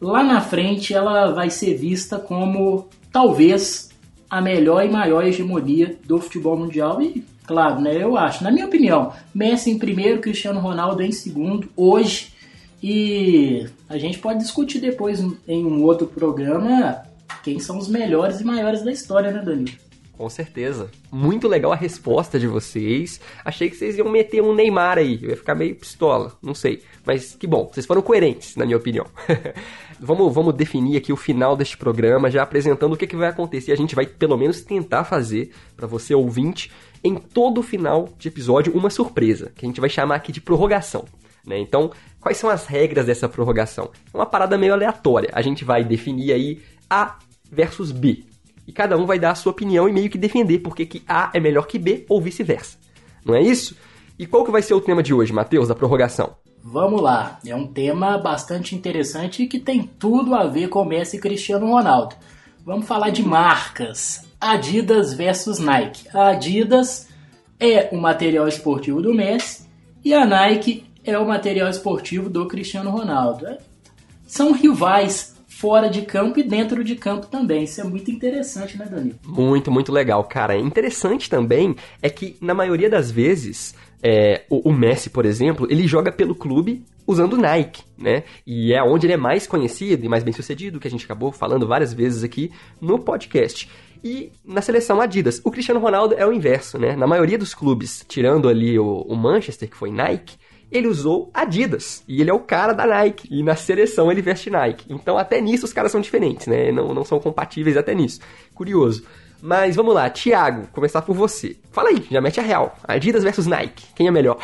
lá na frente ela vai ser vista como talvez a melhor e maior hegemonia do futebol mundial e claro, né, eu acho, na minha opinião, Messi em primeiro, Cristiano Ronaldo em segundo hoje e a gente pode discutir depois em um outro programa quem são os melhores e maiores da história, né, Danilo? Com certeza. Muito legal a resposta de vocês. Achei que vocês iam meter um Neymar aí. Eu ia ficar meio pistola, não sei. Mas que bom, vocês foram coerentes, na minha opinião. vamos, vamos definir aqui o final deste programa, já apresentando o que, que vai acontecer. A gente vai pelo menos tentar fazer, para você ouvinte, em todo final de episódio, uma surpresa, que a gente vai chamar aqui de prorrogação. Né? Então, quais são as regras dessa prorrogação? É uma parada meio aleatória. A gente vai definir aí A versus B e cada um vai dar a sua opinião e meio que defender porque que A é melhor que B ou vice-versa. Não é isso? E qual que vai ser o tema de hoje, Matheus, da prorrogação? Vamos lá, é um tema bastante interessante e que tem tudo a ver com Messi e Cristiano Ronaldo. Vamos falar de marcas. Adidas versus Nike. A Adidas é o material esportivo do Messi e a Nike é o material esportivo do Cristiano Ronaldo. São rivais fora de campo e dentro de campo também. Isso é muito interessante, né, Danilo? Muito, muito legal, cara. Interessante também é que, na maioria das vezes, é, o, o, Messi, por exemplo, ele joga pelo clube usando Nike, né? E é onde ele é mais conhecido e mais bem sucedido, que a gente acabou falando várias vezes aqui no podcast. E na seleção Adidas, o Cristiano Ronaldo é o inverso, né? Na maioria dos clubes, tirando ali o, o Manchester, que foi Nike, ele usou Adidas. E ele é o cara da Nike. E na seleção ele veste Nike. Então até nisso os caras são diferentes, né? Não, não são compatíveis até nisso. Curioso. Mas vamos lá, Thiago, começar por você. Fala aí, já mete a real. Adidas versus Nike, quem é melhor?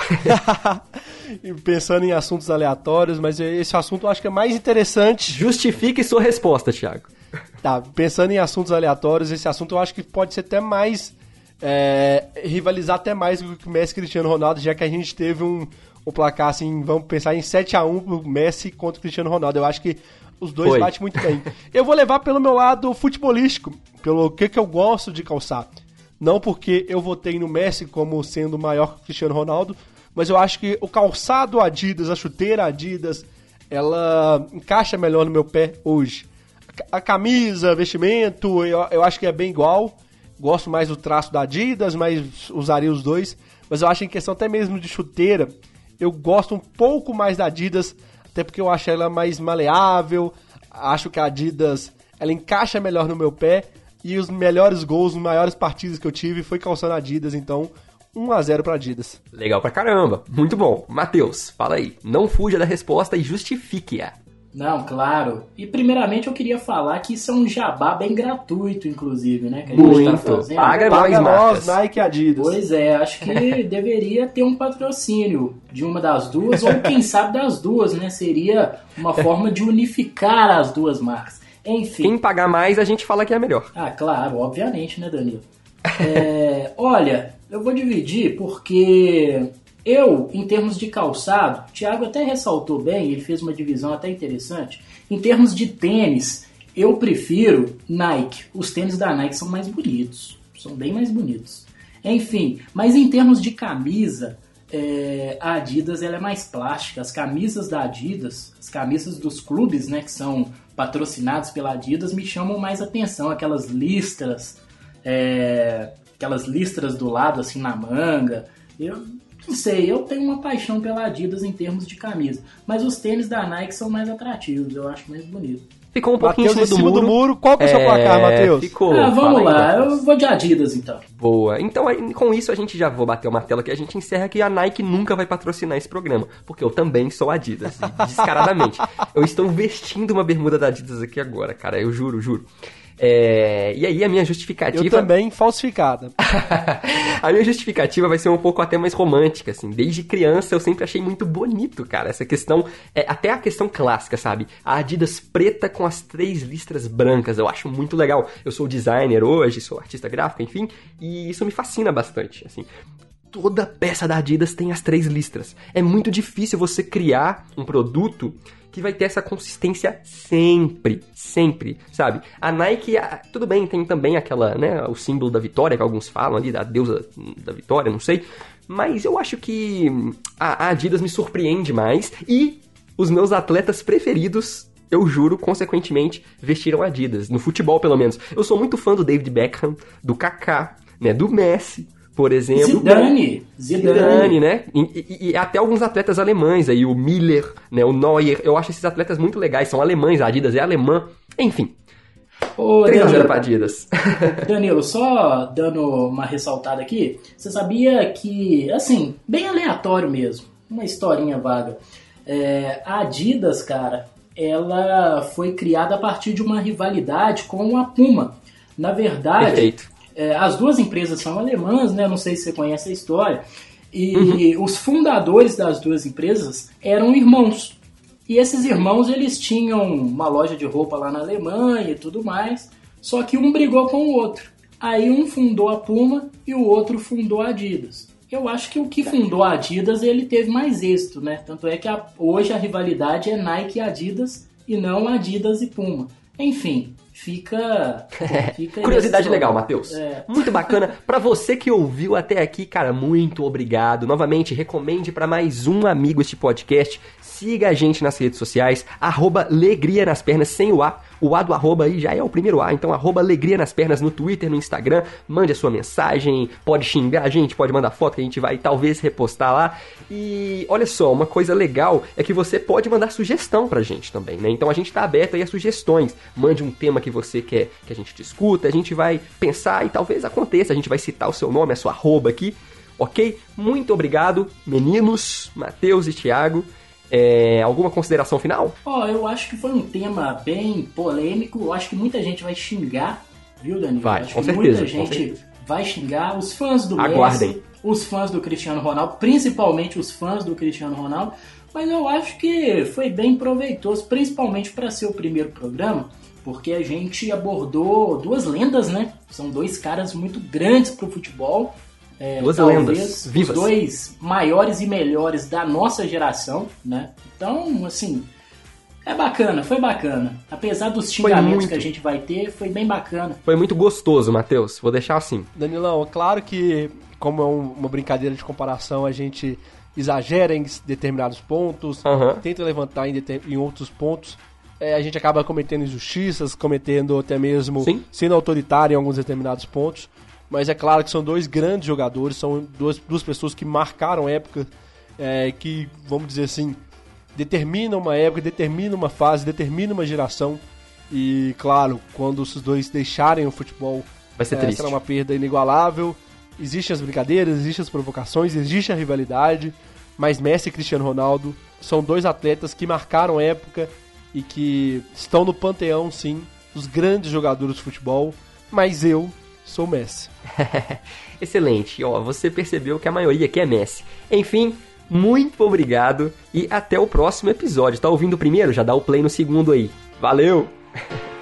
Pensando em assuntos aleatórios, mas esse assunto eu acho que é mais interessante. Justifique sua resposta, Thiago. Tá, pensando em assuntos aleatórios, esse assunto eu acho que pode ser até mais. É, rivalizar até mais do que o Messi Cristiano Ronaldo, já que a gente teve um, o placar, assim, vamos pensar em 7 a 1 pro Messi contra o Cristiano Ronaldo. Eu acho que os dois Foi. batem muito bem. Eu vou levar pelo meu lado futebolístico, pelo que, que eu gosto de calçar. Não porque eu votei no Messi como sendo maior que o Cristiano Ronaldo, mas eu acho que o calçado Adidas, a chuteira Adidas, ela encaixa melhor no meu pé hoje. A camisa, vestimento, eu, eu acho que é bem igual. gosto mais do traço da Adidas, mas usaria os dois. Mas eu acho em questão até mesmo de chuteira, eu gosto um pouco mais da Adidas, até porque eu acho ela mais maleável, acho que a Adidas ela encaixa melhor no meu pé e os melhores gols, os maiores partidas que eu tive foi calçando Adidas, então 1 a 0 para Adidas. Legal pra caramba, muito bom. Matheus, fala aí, não fuja da resposta e justifique-a. Não, claro. E primeiramente eu queria falar que isso é um jabá bem gratuito, inclusive, né? Que a gente Muito. Tá fazendo. Paga, Paga nós, Nike Adidas. Pois é, acho que deveria ter um patrocínio de uma das duas, ou quem sabe das duas, né? Seria uma forma de unificar as duas marcas. Enfim. Quem pagar mais, a gente fala que é melhor. Ah, claro, obviamente, né, Danilo? É, olha, eu vou dividir porque eu, em termos de calçado, o Thiago até ressaltou bem, ele fez uma divisão até interessante. Em termos de tênis, eu prefiro Nike. Os tênis da Nike são mais bonitos, são bem mais bonitos. Enfim, mas em termos de camisa, é, a Adidas ela é mais plástica. As camisas da Adidas, as camisas dos clubes, né, que são patrocinados pela Adidas, me chamam mais atenção. Aquelas listras, é, aquelas listras do lado assim na manga. Eu não sei, eu tenho uma paixão pela Adidas em termos de camisa. Mas os tênis da Nike são mais atrativos, eu acho mais bonito. Ficou um pouquinho Mateus em cima, do, muro. muro. Qual que é o seu placar, Matheus? Ficou. Ah, vamos lá, aí, eu vou de Adidas então. Boa. Então, aí, com isso, a gente já vou bater uma tela que a gente encerra que a Nike nunca vai patrocinar esse programa. Porque eu também sou Adidas, descaradamente. eu estou vestindo uma bermuda da Adidas aqui agora, cara. Eu juro, juro. É, e aí a minha justificativa... Eu também, falsificada. a minha justificativa vai ser um pouco até mais romântica, assim. Desde criança eu sempre achei muito bonito, cara, essa questão... É, até a questão clássica, sabe? A Adidas preta com as três listras brancas, eu acho muito legal. Eu sou designer hoje, sou artista gráfico, enfim, e isso me fascina bastante, assim toda peça da Adidas tem as três listras. É muito difícil você criar um produto que vai ter essa consistência sempre, sempre, sabe? A Nike, tudo bem, tem também aquela, né, o símbolo da vitória que alguns falam ali, da deusa da vitória, não sei, mas eu acho que a Adidas me surpreende mais e os meus atletas preferidos eu juro, consequentemente, vestiram Adidas. No futebol, pelo menos. Eu sou muito fã do David Beckham, do Kaká, né, do Messi, por exemplo. Zidane. Zidane, Zidane né? E, e, e, até alguns atletas alemães aí, o Miller, né, o Neuer. Eu acho esses atletas muito legais, são alemães, a Adidas é alemã. Enfim. Ô, 3x0 pra Adidas. Danilo, só dando uma ressaltada aqui, você sabia que, assim, bem aleatório mesmo, uma historinha vaga. É, a Adidas, cara, ela foi criada a partir de uma rivalidade com a Puma. Na verdade, Perfeito. É, as duas empresas são alemãs, né? Não sei se você conhece a história. E uhum. os fundadores das duas empresas eram irmãos. E esses irmãos eles tinham uma loja de roupa lá na Alemanha e tudo mais. Só que um brigou com o outro. Aí um fundou a Puma e o outro fundou a Adidas. Eu acho que o que fundou a Adidas ele teve mais êxito, né? Tanto é que a, hoje a rivalidade é Nike e Adidas e não Adidas e Puma. Enfim, fica. fica Curiosidade legal, Matheus. É. Muito bacana. para você que ouviu até aqui, cara, muito obrigado. Novamente, recomende para mais um amigo este podcast. Siga a gente nas redes sociais, arroba Alegria nas Pernas, sem o A. O A do arroba aí já é o primeiro A, então arroba Alegria nas Pernas no Twitter, no Instagram. Mande a sua mensagem, pode xingar a gente, pode mandar foto que a gente vai talvez repostar lá. E olha só, uma coisa legal é que você pode mandar sugestão pra gente também, né? Então a gente tá aberto aí a sugestões. Mande um tema que você quer que a gente discuta, a gente vai pensar e talvez aconteça, a gente vai citar o seu nome, a sua arroba aqui, ok? Muito obrigado, meninos, Matheus e Thiago. É, alguma consideração final? Ó, oh, eu acho que foi um tema bem polêmico. Eu acho que muita gente vai xingar, viu, Danilo? Vai, acho com que certeza. Muita gente certeza. vai xingar. Os fãs do Aguardem. Messi, os fãs do Cristiano Ronaldo, principalmente os fãs do Cristiano Ronaldo. Mas eu acho que foi bem proveitoso, principalmente para ser o primeiro programa, porque a gente abordou duas lendas, né? São dois caras muito grandes para o futebol. É, Duas lendas vivas. Os dois maiores e melhores da nossa geração, né? Então, assim, é bacana, foi bacana. Apesar dos xingamentos que a gente vai ter, foi bem bacana. Foi muito gostoso, Matheus. Vou deixar assim. Danilão, claro que, como é uma brincadeira de comparação, a gente exagera em determinados pontos, uhum. tenta levantar em, em outros pontos. é, a gente acaba cometendo injustiças, cometendo até mesmo Sim. sendo autoritário em alguns determinados pontos. Mas é claro que são dois grandes jogadores, são duas, duas pessoas que marcaram época, é, que, vamos dizer assim, determinam uma época, determinam uma fase, determinam uma geração. E, claro, quando os dois deixarem o futebol, vai ser é, triste. será uma perda inigualável. Existem as brincadeiras, existem as provocações, existe a rivalidade, mas Messi e Cristiano Ronaldo são dois atletas que marcaram época e que estão no panteão, sim, dos grandes jogadores de futebol. Mas eu sou Messi. Excelente. Ó, você percebeu que a maioria aqui é Messi. Enfim, muito obrigado e até o próximo episódio. Tá ouvindo o primeiro? Já dá o play no segundo aí. Valeu!